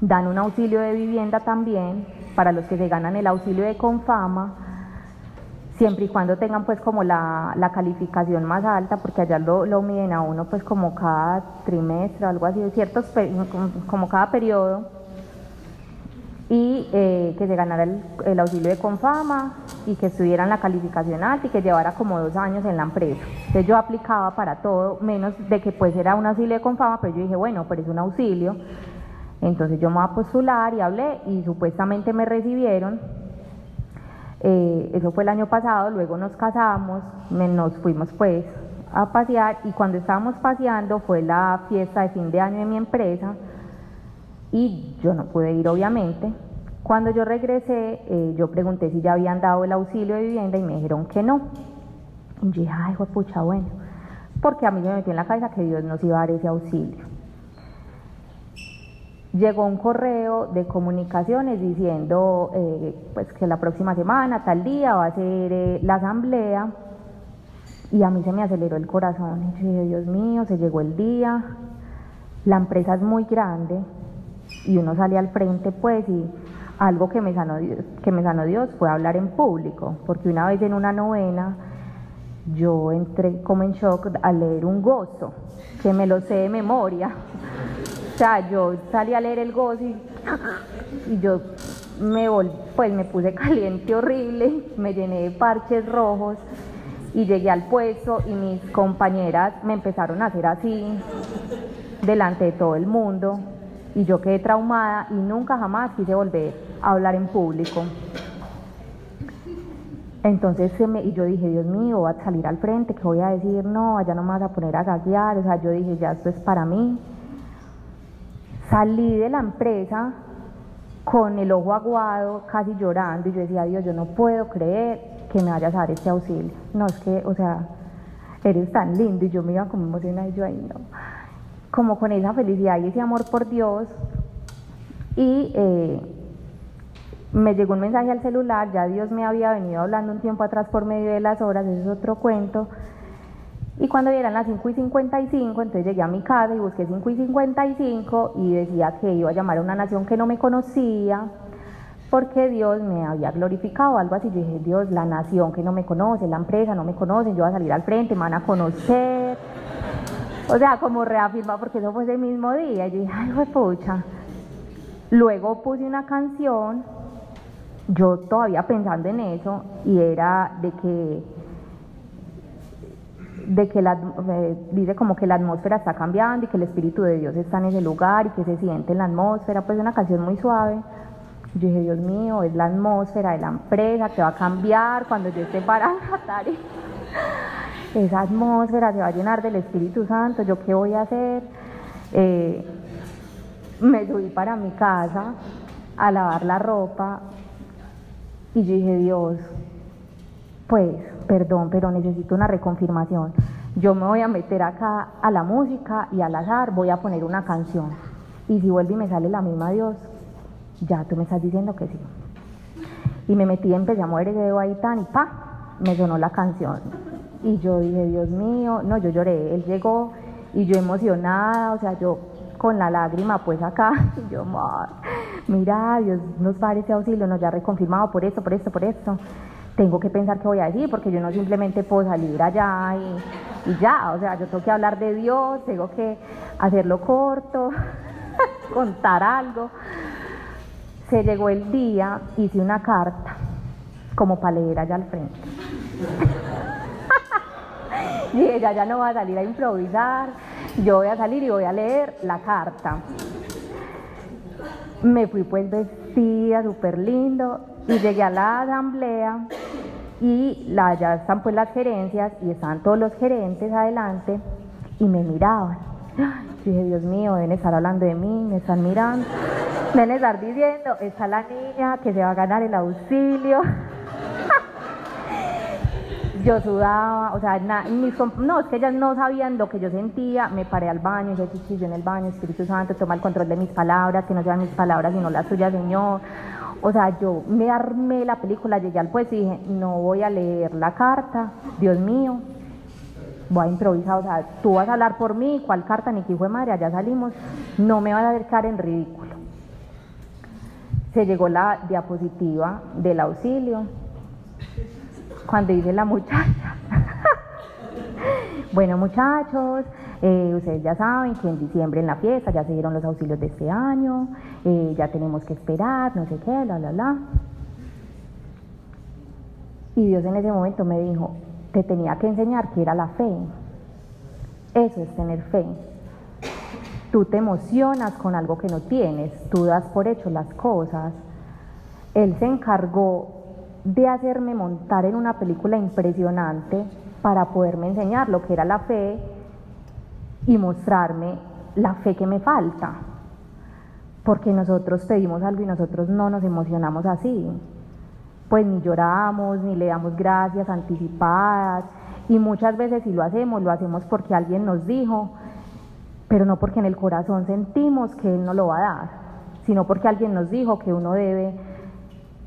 dan un auxilio de vivienda también para los que se ganan el auxilio de Confama, siempre y cuando tengan pues como la, calificación más alta, porque allá lo, lo, miden a uno pues como cada trimestre o algo así, ciertos, como cada periodo, y eh, que se ganara el, auxilio de Confama y que estuvieran la calificación alta y que llevara como dos años en la empresa. Entonces yo aplicaba para todo, menos de que pues era un auxilio de Confama, pero yo dije, bueno, pero es un auxilio, entonces yo me voy a postular y hablé y supuestamente me recibieron. Eh, eso fue el año pasado, luego nos casamos, me- nos fuimos pues a pasear y cuando estábamos paseando fue la fiesta de fin de año de mi empresa y yo no pude ir obviamente. Cuando yo regresé, eh, yo pregunté si ya habían dado el auxilio de vivienda y me dijeron que no. Y yo dije, ay, pucha, bueno, porque a mí me metió en la cabeza que Dios nos iba a dar ese auxilio. Llegó un correo de comunicaciones diciendo eh, pues que la próxima semana, tal día, va a ser eh, la asamblea y a mí se me aceleró el corazón. Y dije, Dios mío, se llegó el día, la empresa es muy grande y uno sale al frente pues y algo que me sanó Dios, que me sanó Dios fue hablar en público, porque una vez en una novena yo entré como en shock al leer un gozo, que me lo sé de memoria. O sea, yo salí a leer el gozo y, y yo me vol- pues me puse caliente horrible, me llené de parches rojos y llegué al puesto y mis compañeras me empezaron a hacer así delante de todo el mundo y yo quedé traumada y nunca jamás quise volver a hablar en público. Entonces se me, y yo dije, Dios mío, voy a salir al frente, ¿qué voy a decir? No, allá no me vas a poner a gaguear, o sea, yo dije, ya esto es para mí. Salí de la empresa con el ojo aguado, casi llorando, y yo decía, Dios, yo no puedo creer que me vayas a dar este auxilio. No, es que, o sea, eres tan lindo, y yo me iba como emocionada, y yo ahí no. Como con esa felicidad y ese amor por Dios, y eh, me llegó un mensaje al celular, ya Dios me había venido hablando un tiempo atrás por medio de las horas, ese es otro cuento. Y cuando eran las 5 y 55, entonces llegué a mi casa y busqué 5 y 55 y decía que iba a llamar a una nación que no me conocía porque Dios me había glorificado, algo así. Yo dije, Dios, la nación que no me conoce, la empresa no me conoce, yo voy a salir al frente, me van a conocer. O sea, como reafirma, porque eso fue ese mismo día. Yo dije, ay, fue pucha. Luego puse una canción, yo todavía pensando en eso, y era de que, de que la, eh, dice como que la atmósfera está cambiando y que el Espíritu de Dios está en ese lugar y que se siente en la atmósfera, pues una canción muy suave. Yo dije, Dios mío, es la atmósfera de la empresa que va a cambiar cuando yo esté para la. Esa atmósfera se va a llenar del Espíritu Santo, ¿yo qué voy a hacer? Eh, me subí para mi casa a lavar la ropa y yo dije, Dios, pues, perdón, pero necesito una reconfirmación. Yo me voy a meter acá a la música y al azar voy a poner una canción. Y si vuelve y me sale la misma Dios, ya tú me estás diciendo que sí. Y me metí, empecé a mover ese dedo ahí tan y pa, me sonó la canción. Y yo dije, Dios mío, no, yo lloré. Él llegó y yo emocionada, o sea, yo con la lágrima pues acá, y yo, "Mar, mira, Dios nos va auxilio, nos ya reconfirmado por esto, por esto, por esto. Tengo que pensar qué voy a decir, porque yo no simplemente puedo salir allá y, y ya, o sea, yo tengo que hablar de Dios, tengo que hacerlo corto, contar algo. Se llegó el día, hice una carta, como para leer allá al frente. Y ella ya no va a salir a improvisar, yo voy a salir y voy a leer la carta. Me fui pues vestida súper lindo y llegué a la asamblea y la, ya están pues las gerencias y estaban todos los gerentes adelante y me miraban. Dije, Dios mío, deben estar hablando de mí, me están mirando, deben estar diciendo, está la niña que se va a ganar el auxilio. Yo sudaba, o sea, no, es que ellas no sabían lo que yo sentía, me paré al baño, yo en el baño, Espíritu Santo, toma el control de mis palabras, que no sean mis palabras sino las tuyas, Señor. O sea, yo me armé la película, llegué al puesto y dije, no voy a leer la carta, Dios mío, voy a improvisar, o sea, tú vas a hablar por mí, cuál carta, ni qué hijo de madre, allá salimos, no me vas a dejar en ridículo. Se llegó la diapositiva del auxilio, cuando dice la muchacha. bueno, muchachos, eh, ustedes ya saben que en diciembre en la fiesta ya se dieron los auxilios de este año, eh, ya tenemos que esperar, no sé qué, bla, bla, bla. Y Dios en ese momento me dijo, te tenía que enseñar que era la fe. Eso es tener fe. Tú te emocionas con algo que no tienes, tú das por hecho las cosas. Él se encargó de hacerme montar en una película impresionante para poderme enseñar lo que era la fe y mostrarme la fe que me falta. Porque nosotros pedimos algo y nosotros no nos emocionamos así. Pues ni lloramos, ni le damos gracias anticipadas. Y muchas veces si lo hacemos, lo hacemos porque alguien nos dijo, pero no porque en el corazón sentimos que Él no lo va a dar, sino porque alguien nos dijo que uno debe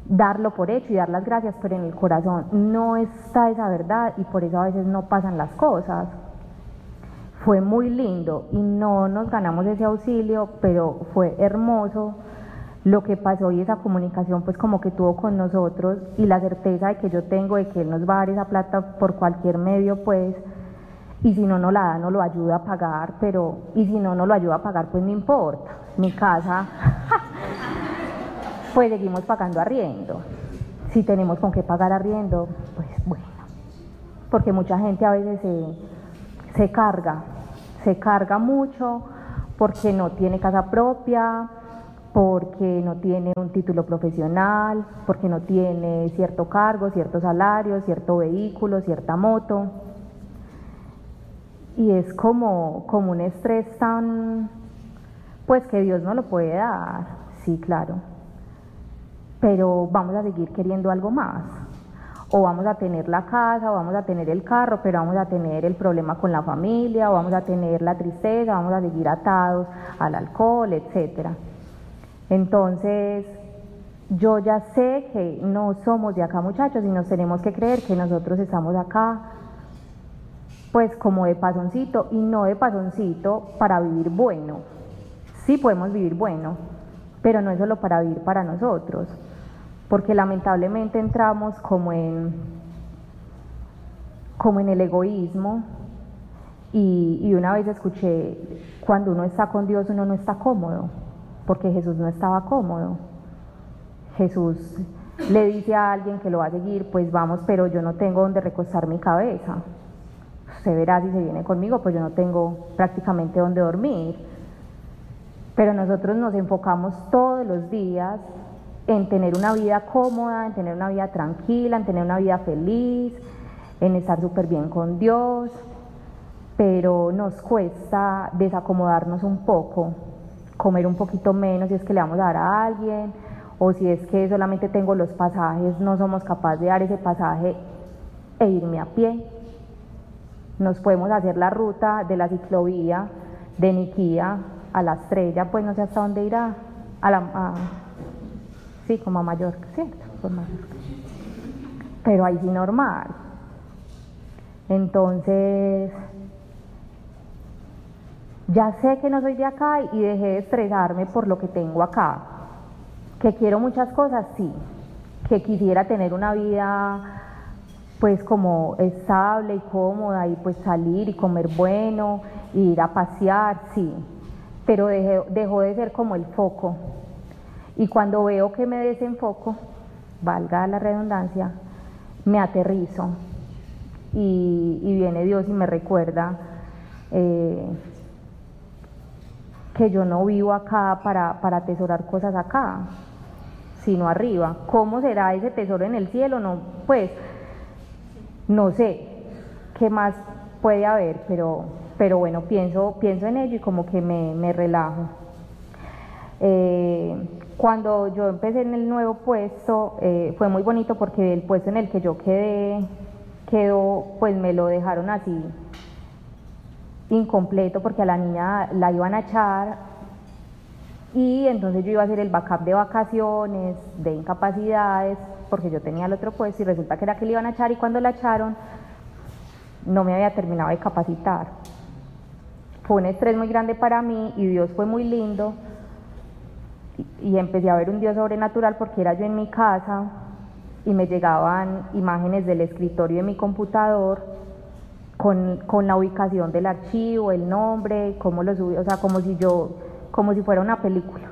darlo por hecho y dar las gracias, pero en el corazón no está esa verdad y por eso a veces no pasan las cosas. Fue muy lindo y no nos ganamos ese auxilio, pero fue hermoso lo que pasó y esa comunicación pues como que tuvo con nosotros y la certeza de que yo tengo de que él nos va a dar esa plata por cualquier medio pues y si no nos la da no lo ayuda a pagar, pero y si no nos lo ayuda a pagar pues no importa, mi casa pues seguimos pagando arriendo. Si tenemos con qué pagar arriendo, pues bueno. Porque mucha gente a veces se, carga, se carga mucho porque no tiene casa propia, porque no tiene un título profesional, porque no tiene cierto cargo, cierto salario, cierto vehículo, cierta moto. Y es como, como un estrés tan, pues que Dios no lo puede dar, sí, claro pero vamos a seguir queriendo algo más. O vamos a tener la casa, o vamos a tener el carro, pero vamos a tener el problema con la familia, o vamos a tener la tristeza, vamos a seguir atados al alcohol, etc. Entonces, yo ya sé que no somos de acá muchachos y nos tenemos que creer que nosotros estamos acá pues como de pasoncito y no de pasoncito para vivir bueno. Sí podemos vivir bueno, pero no es solo para vivir para nosotros porque lamentablemente entramos como en, como en el egoísmo y, una vez escuché, cuando uno está con Dios uno no está cómodo, porque Jesús no estaba cómodo. Jesús le dice a alguien que lo va a seguir, pues vamos, pero yo no tengo donde recostar mi cabeza. Usted verá si se viene conmigo, pues yo no tengo prácticamente donde dormir. Pero nosotros nos enfocamos todos los días en tener una vida cómoda, en tener una vida tranquila, en tener una vida feliz, en estar súper bien con Dios, pero nos cuesta desacomodarnos un poco, comer un poquito menos si es que le vamos a dar a alguien, o si es que solamente tengo los pasajes, no somos capaces de dar ese pasaje e irme a pie. Nos podemos hacer la ruta de la ciclovía de Niquía a la estrella, pues no sé hasta dónde irá, a la, Sí, como a Mallorca, ¿cierto? Pero ahí sí normal. Entonces, ya sé que no soy de acá y dejé de estresarme por lo que tengo acá. Que quiero muchas cosas, sí. Que quisiera tener una vida pues como estable y cómoda y pues salir y comer bueno, ir a pasear, sí. Pero dejó de ser como el foco y cuando veo que me desenfoco, valga la redundancia, me aterrizo y, viene Dios y me recuerda eh, que yo no vivo acá para, para atesorar cosas acá, sino arriba. ¿Cómo será ese tesoro en el cielo? No, pues no sé qué más puede haber, pero, pero bueno, pienso, pienso en ello y como que me, me relajo. Eh, cuando yo empecé en el nuevo puesto eh, fue muy bonito porque el puesto en el que yo quedé quedó, pues me lo dejaron así incompleto porque a la niña la iban a echar y entonces yo iba a hacer el backup de vacaciones, de incapacidades, porque yo tenía el otro puesto y resulta que era que le iban a echar y cuando la echaron no me había terminado de capacitar. Fue un estrés muy grande para mí y Dios fue muy lindo y empecé a ver un Dios sobrenatural porque era yo en mi casa y me llegaban imágenes del escritorio de mi computador con, la ubicación del archivo, el nombre, cómo lo subí, o sea, como si yo, como si fuera una película.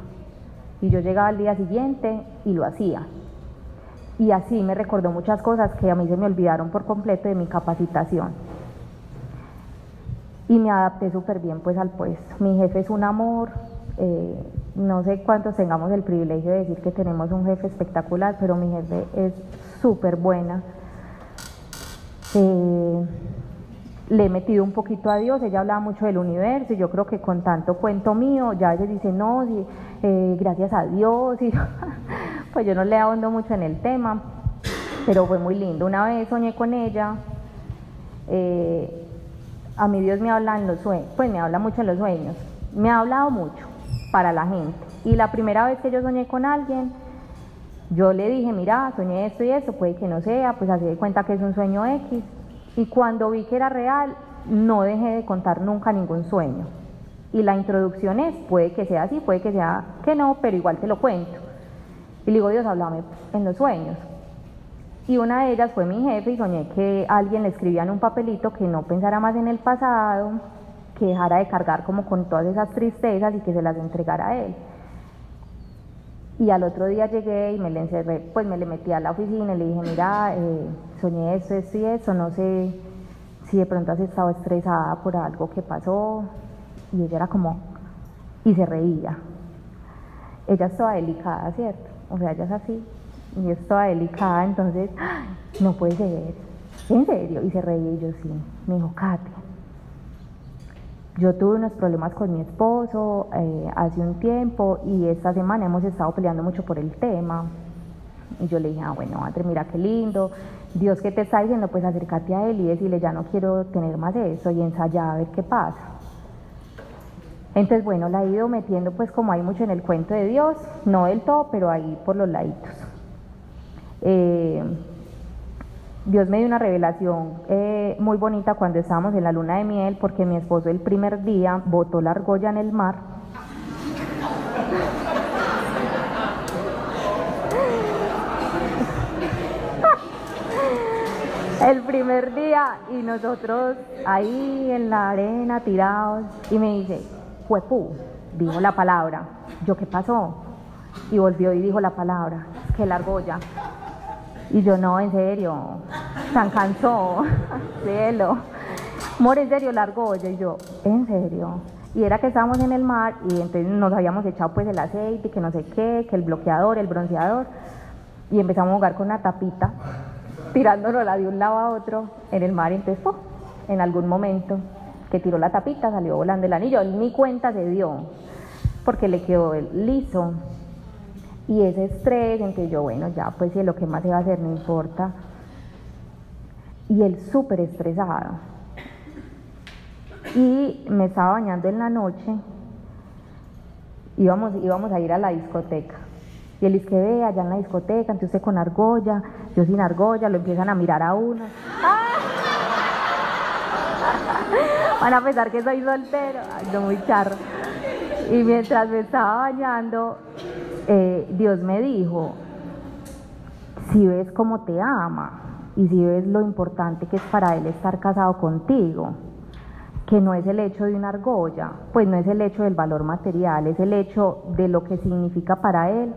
Y yo llegaba al día siguiente y lo hacía. Y así me recordó muchas cosas que a mí se me olvidaron por completo de mi capacitación. Y me adapté súper bien pues al puesto. Mi jefe es un amor, eh, no sé cuántos tengamos el privilegio de decir que tenemos un jefe espectacular, pero mi jefe es súper buena. Eh, le he metido un poquito a Dios, ella hablaba mucho del universo y yo creo que con tanto cuento mío, ya a veces dice, no, eh, gracias a Dios, y pues yo no le ahondo mucho en el tema, pero fue muy lindo. Una vez soñé con ella, eh, a mí Dios me habla en los sueños, pues me habla mucho en los sueños, me ha hablado mucho para la gente. Y la primera vez que yo soñé con alguien, yo le dije, mira, soñé esto y esto, puede que no sea, pues así de cuenta que es un sueño X. Y cuando vi que era real, no dejé de contar nunca ningún sueño. Y la introducción es, puede que sea así, puede que sea que no, pero igual te lo cuento. Y le digo, Dios, háblame en los sueños. Y una de ellas fue mi jefe y soñé que alguien le escribía en un papelito que no pensara más en el pasado, que dejara de cargar como con todas esas tristezas y que se las entregara a él. Y al otro día llegué y me le encerré, pues me le metí a la oficina y le dije, mira, eh, soñé esto, esto y eso, no sé si de pronto has estado estresada por algo que pasó. Y ella era como, y se reía. Ella es toda delicada, ¿cierto? O sea, ella es así, y es toda delicada, entonces, no puede ser, en serio, y se reía y yo sí. Me dijo, Katy, yo tuve unos problemas con mi esposo eh, hace un tiempo y esta semana hemos estado peleando mucho por el tema. Y yo le dije, ah, bueno, André, mira qué lindo. Dios que te está diciendo, pues acércate a él y decirle, ya no quiero tener más eso y ensayar a ver qué pasa. Entonces, bueno, la he ido metiendo pues como hay mucho en el cuento de Dios, no del todo, pero ahí por los laditos. Eh, Dios me dio una revelación eh, muy bonita cuando estábamos en la luna de miel, porque mi esposo el primer día botó la argolla en el mar. el primer día y nosotros ahí en la arena tirados y me dice, Juepú, dijo la palabra. Yo, ¿qué pasó? Y volvió y dijo la palabra, que la argolla. Y yo, no, en serio, tan cansó, cielo. More, en serio, largo, y yo, en serio. Y era que estábamos en el mar y entonces nos habíamos echado pues el aceite, que no sé qué, que el bloqueador, el bronceador. Y empezamos a jugar con una tapita, tirándonos de un lado a otro en el mar. Y entonces, en algún momento que tiró la tapita, salió volando el anillo. Ni cuenta se dio, porque le quedó liso. Y ese estrés, en que yo, bueno, ya, pues si lo que más se va a hacer, no importa. Y él súper estresado. Y me estaba bañando en la noche, íbamos, íbamos a ir a la discoteca. Y él dice que ve allá en la discoteca, entonces con argolla, yo sin argolla, lo empiezan a mirar a uno. Van a pensar que soy soltero, ay, no muy charro. Y mientras me estaba bañando, eh, Dios me dijo, si ves cómo te ama y si ves lo importante que es para Él estar casado contigo, que no es el hecho de una argolla, pues no es el hecho del valor material, es el hecho de lo que significa para Él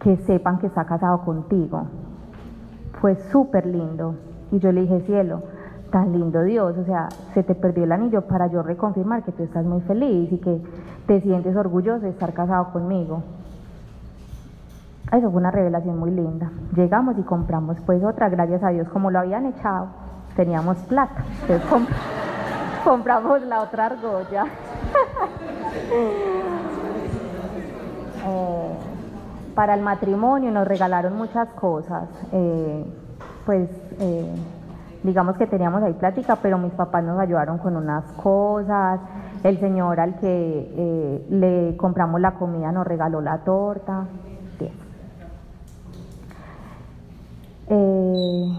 que sepan que está casado contigo. Fue súper lindo. Y yo le dije, cielo, tan lindo Dios, o sea, se te perdió el anillo para yo reconfirmar que tú estás muy feliz y que te sientes orgulloso de estar casado conmigo. Eso fue una revelación muy linda. Llegamos y compramos pues otra, gracias a Dios, como lo habían echado, teníamos plata. Entonces compramos la otra argolla. Eh, para el matrimonio nos regalaron muchas cosas. Eh, pues eh, digamos que teníamos ahí plática, pero mis papás nos ayudaron con unas cosas. El señor al que le compramos la comida nos regaló la torta. Eh,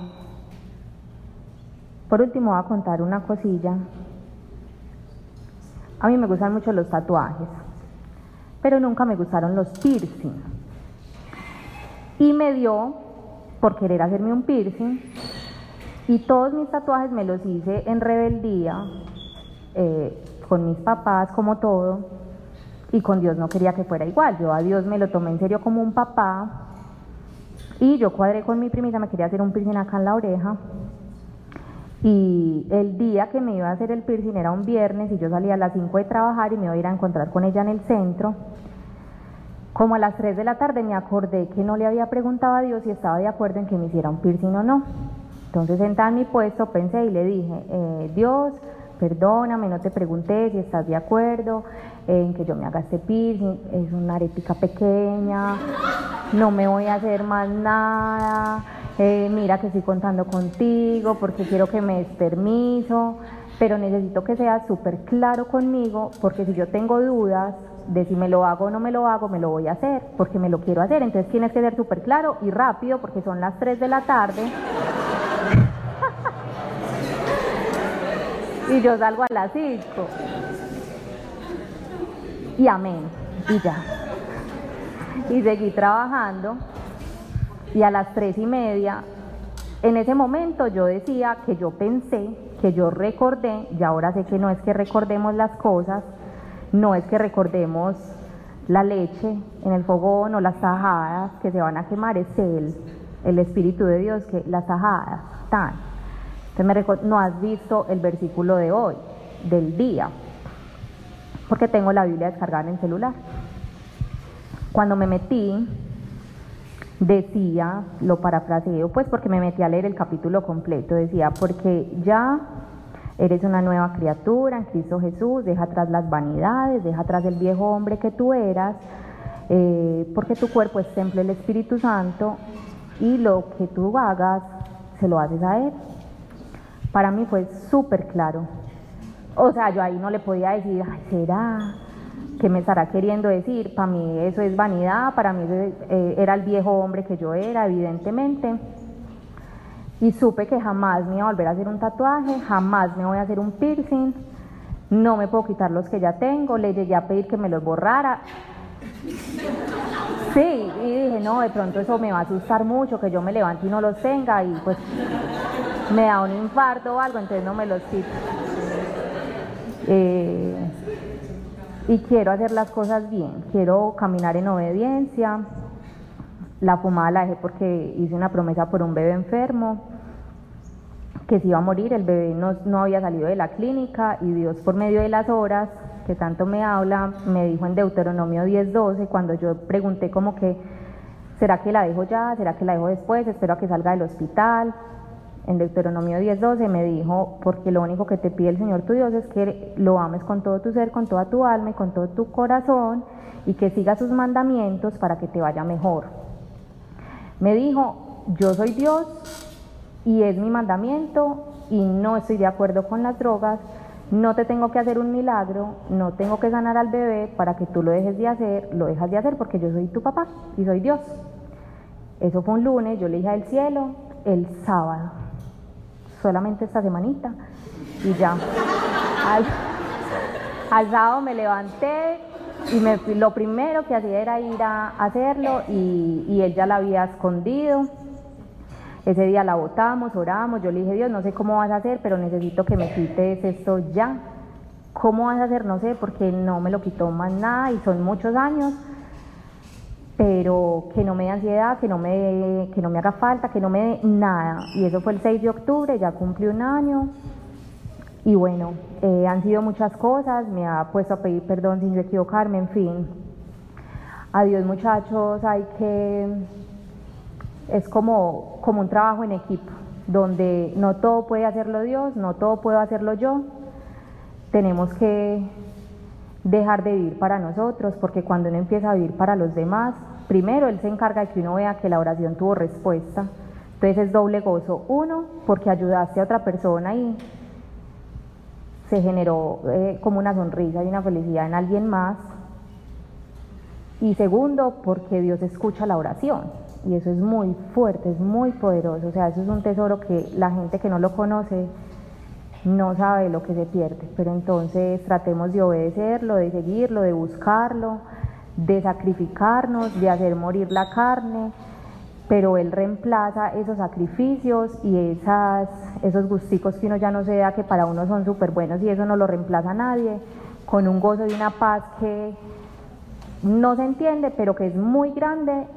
por último voy a contar una cosilla. A mí me gustan mucho los tatuajes, pero nunca me gustaron los piercing. Y me dio por querer hacerme un piercing y todos mis tatuajes me los hice en rebeldía, eh, con mis papás como todo, y con Dios no quería que fuera igual. Yo a Dios me lo tomé en serio como un papá y yo cuadré con mi primita, me quería hacer un piercing acá en la oreja. Y el día que me iba a hacer el piercing era un viernes y yo salía a las 5 de trabajar y me iba a ir a encontrar con ella en el centro. Como a las 3 de la tarde me acordé que no le había preguntado a Dios si estaba de acuerdo en que me hiciera un piercing o no. Entonces sentada en mi puesto pensé y le dije, eh, Dios, perdóname, no te pregunté si estás de acuerdo en que yo me haga este piercing, es una aretica pequeña, no me voy a hacer más nada, eh, mira que estoy contando contigo porque quiero que me des permiso, pero necesito que seas súper claro conmigo porque si yo tengo dudas de si me lo hago o no me lo hago, me lo voy a hacer porque me lo quiero hacer, entonces tienes que ser súper claro y rápido porque son las 3 de la tarde. y yo salgo a las 5. Y amén. Y ya. Y seguí trabajando. Y a las tres y media, en ese momento yo decía que yo pensé, que yo recordé, y ahora sé que no es que recordemos las cosas, no es que recordemos la leche en el fogón o las tajadas que se van a quemar, es Él, el Espíritu de Dios, que las tajadas están no has visto el versículo de hoy, del día, porque tengo la Biblia descargada en el celular. Cuando me metí, decía, lo parafraseo, pues porque me metí a leer el capítulo completo, decía, porque ya eres una nueva criatura en Cristo Jesús, deja atrás las vanidades, deja atrás el viejo hombre que tú eras, eh, porque tu cuerpo es templo del Espíritu Santo y lo que tú hagas, se lo haces a Él. Para mí fue súper claro. O sea, yo ahí no le podía decir, Ay, ¿será? ¿Qué me estará queriendo decir? Para mí eso es vanidad, para mí eh, era el viejo hombre que yo era, evidentemente. Y supe que jamás me iba a volver a hacer un tatuaje, jamás me voy a hacer un piercing, no me puedo quitar los que ya tengo, le llegué a pedir que me los borrara. Sí, y dije, no, de pronto eso me va a asustar mucho, que yo me levante y no los tenga, y pues me da un infarto o algo, entonces no me los quito. Eh, y quiero hacer las cosas bien, quiero caminar en obediencia. La fumada la dejé porque hice una promesa por un bebé enfermo, que se iba a morir, el bebé no, no había salido de la clínica y Dios por medio de las horas que tanto me habla, me dijo en Deuteronomio 10:12, cuando yo pregunté como que, ¿será que la dejo ya? ¿Será que la dejo después? Espero a que salga del hospital en Deuteronomio 10:12 me dijo, porque lo único que te pide el Señor tu Dios es que lo ames con todo tu ser, con toda tu alma y con todo tu corazón y que sigas sus mandamientos para que te vaya mejor. Me dijo, yo soy Dios y es mi mandamiento y no estoy de acuerdo con las drogas, no te tengo que hacer un milagro, no tengo que sanar al bebé para que tú lo dejes de hacer, lo dejas de hacer porque yo soy tu papá y soy Dios. Eso fue un lunes, yo le dije al cielo, el sábado solamente esta semanita y ya. Al, sábado me levanté y me, lo primero que hacía era ir a hacerlo y, y él ya la había escondido. Ese día la botamos, oramos, yo le dije, Dios, no sé cómo vas a hacer, pero necesito que me quites esto ya. ¿Cómo vas a hacer? No sé, porque no me lo quitó más nada y son muchos años pero que no me dé ansiedad, que no me, que no me haga falta, que no me dé nada. Y eso fue el 6 de octubre, ya cumplí un año. Y bueno, eh, han sido muchas cosas, me ha puesto a pedir perdón sin yo equivocarme, en fin. Adiós muchachos, hay que... Es como, como un trabajo en equipo, donde no todo puede hacerlo Dios, no todo puedo hacerlo yo. Tenemos que dejar de vivir para nosotros, porque cuando uno empieza a vivir para los demás, primero Él se encarga de que uno vea que la oración tuvo respuesta. Entonces es doble gozo. Uno, porque ayudaste a otra persona y se generó eh, como una sonrisa y una felicidad en alguien más. Y segundo, porque Dios escucha la oración. Y eso es muy fuerte, es muy poderoso. O sea, eso es un tesoro que la gente que no lo conoce no sabe lo que se pierde, pero entonces tratemos de obedecerlo, de seguirlo, de buscarlo, de sacrificarnos, de hacer morir la carne, pero Él reemplaza esos sacrificios y esas, esos gusticos que uno ya no se da que para uno son súper buenos y eso no lo reemplaza nadie, con un gozo y una paz que no se entiende, pero que es muy grande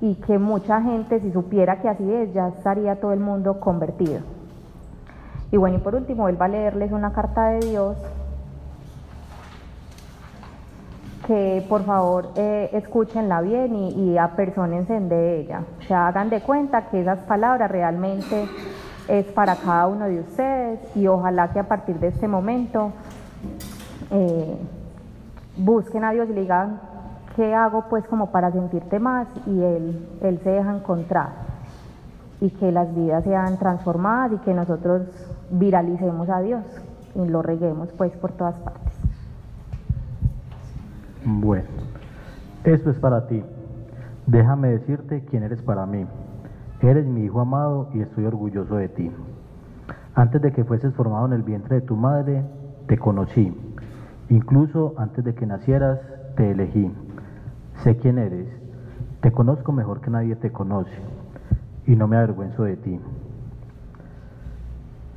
y que mucha gente, si supiera que así es, ya estaría todo el mundo convertido. Y bueno, y por último, vuelvo a leerles una carta de Dios que por favor eh, escúchenla bien y, y apersónense de ella. O sea, hagan de cuenta que esas palabras realmente es para cada uno de ustedes y ojalá que a partir de este momento eh, busquen a Dios y digan qué hago pues como para sentirte más y él, él se deja encontrar y que las vidas sean transformadas y que nosotros viralicemos a Dios y lo reguemos pues por todas partes. Bueno, esto es para ti. Déjame decirte quién eres para mí. Eres mi hijo amado y estoy orgulloso de ti. Antes de que fueses formado en el vientre de tu madre, te conocí. Incluso antes de que nacieras, te elegí. Sé quién eres. Te conozco mejor que nadie te conoce y no me avergüenzo de ti.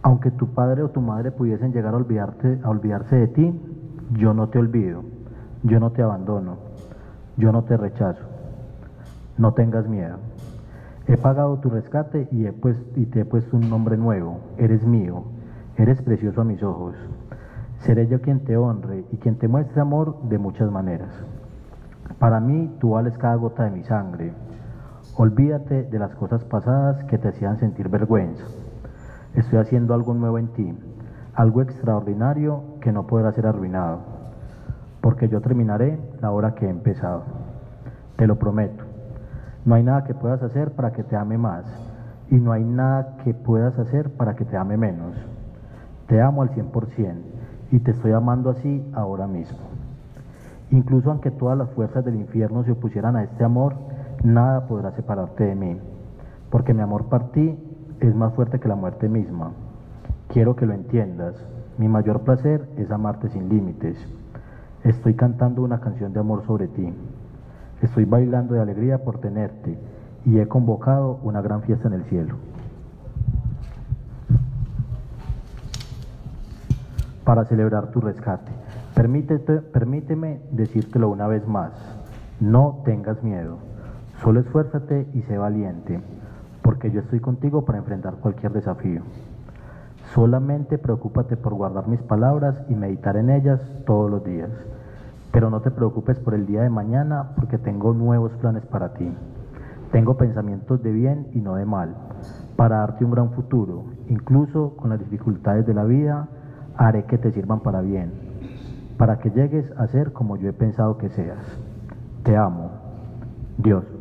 Aunque tu padre o tu madre pudiesen llegar a, olvidarte, a olvidarse de ti, yo no te olvido, yo no te abandono, yo no te rechazo. No tengas miedo. He pagado tu rescate y, he y te he puesto un nombre nuevo. Eres mío, eres precioso a mis ojos. Seré yo quien te honre y quien te muestre amor de muchas maneras. Para mí tú vales cada gota de mi sangre. Olvídate de las cosas pasadas que te hacían sentir vergüenza. Estoy haciendo algo nuevo en ti, algo extraordinario que no podrá ser arruinado, porque yo terminaré la hora que he empezado. Te lo prometo. No hay nada que puedas hacer para que te ame más y no hay nada que puedas hacer para que te ame menos. Te amo al 100% y te estoy amando así ahora mismo. Incluso aunque todas las fuerzas del infierno se opusieran a este amor, nada podrá separarte de mí, porque mi amor por ti es más fuerte que la muerte misma. Quiero que lo entiendas. Mi mayor placer es amarte sin límites. Estoy cantando una canción de amor sobre ti. Estoy bailando de alegría por tenerte y he convocado una gran fiesta en el cielo. Para celebrar tu rescate. Permítete, permíteme decírtelo una vez más. No tengas miedo. Solo esfuérzate y sé valiente, porque yo estoy contigo para enfrentar cualquier desafío. Solamente preocúpate por guardar mis palabras y meditar en ellas todos los días. Pero no te preocupes por el día de mañana, porque tengo nuevos planes para ti. Tengo pensamientos de bien y no de mal, para darte un gran futuro. Incluso con las dificultades de la vida, haré que te sirvan para bien, para que llegues a ser como yo he pensado que seas. Te amo. Dios.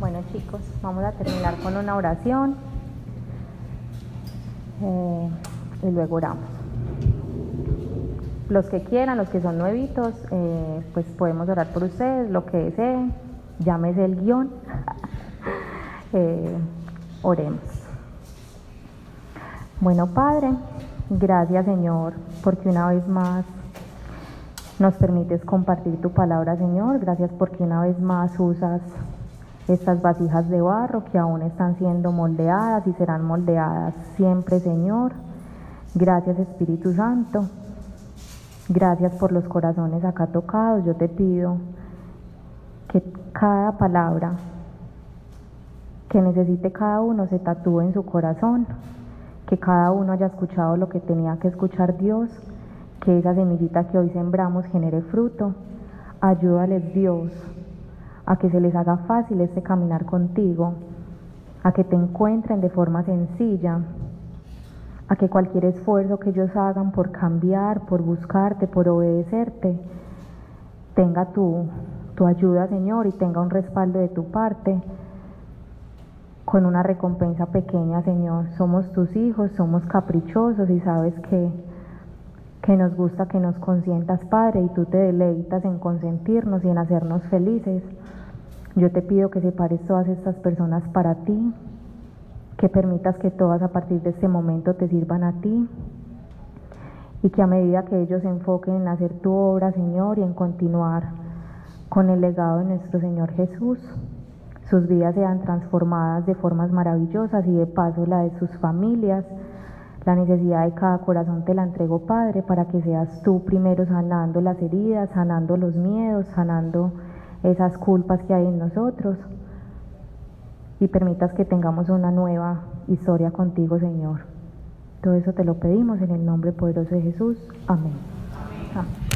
Bueno chicos, vamos a terminar con una oración eh, y luego oramos. Los que quieran, los que son nuevitos, eh, pues podemos orar por ustedes, lo que deseen, llámese el guion, eh, oremos. Bueno Padre, gracias Señor, porque una vez más nos permites compartir tu palabra Señor, gracias porque una vez más usas estas vasijas de barro que aún están siendo moldeadas y serán moldeadas siempre, Señor. Gracias, Espíritu Santo. Gracias por los corazones acá tocados. Yo te pido que cada palabra que necesite cada uno se tatúe en su corazón, que cada uno haya escuchado lo que tenía que escuchar Dios, que esa semillita que hoy sembramos genere fruto. Ayúdales Dios a que se les haga fácil este caminar contigo, a que te encuentren de forma sencilla, a que cualquier esfuerzo que ellos hagan por cambiar, por buscarte, por obedecerte, tenga tu, tu ayuda, Señor, y tenga un respaldo de tu parte con una recompensa pequeña, Señor. Somos tus hijos, somos caprichosos y sabes que, que nos gusta que nos consientas, Padre, y tú te deleitas en consentirnos y en hacernos felices. Yo te pido que separes todas estas personas para ti, que permitas que todas a partir de este momento te sirvan a ti y que a medida que ellos se enfoquen en hacer tu obra, Señor, y en continuar con el legado de nuestro Señor Jesús, sus vidas sean transformadas de formas maravillosas y de paso la de sus familias. La necesidad de cada corazón te la entrego, Padre, para que seas tú primero sanando las heridas, sanando los miedos, sanando esas culpas que hay en nosotros y permitas que tengamos una nueva historia contigo, Señor. Todo eso te lo pedimos en el nombre poderoso de Jesús. Amén. Amén.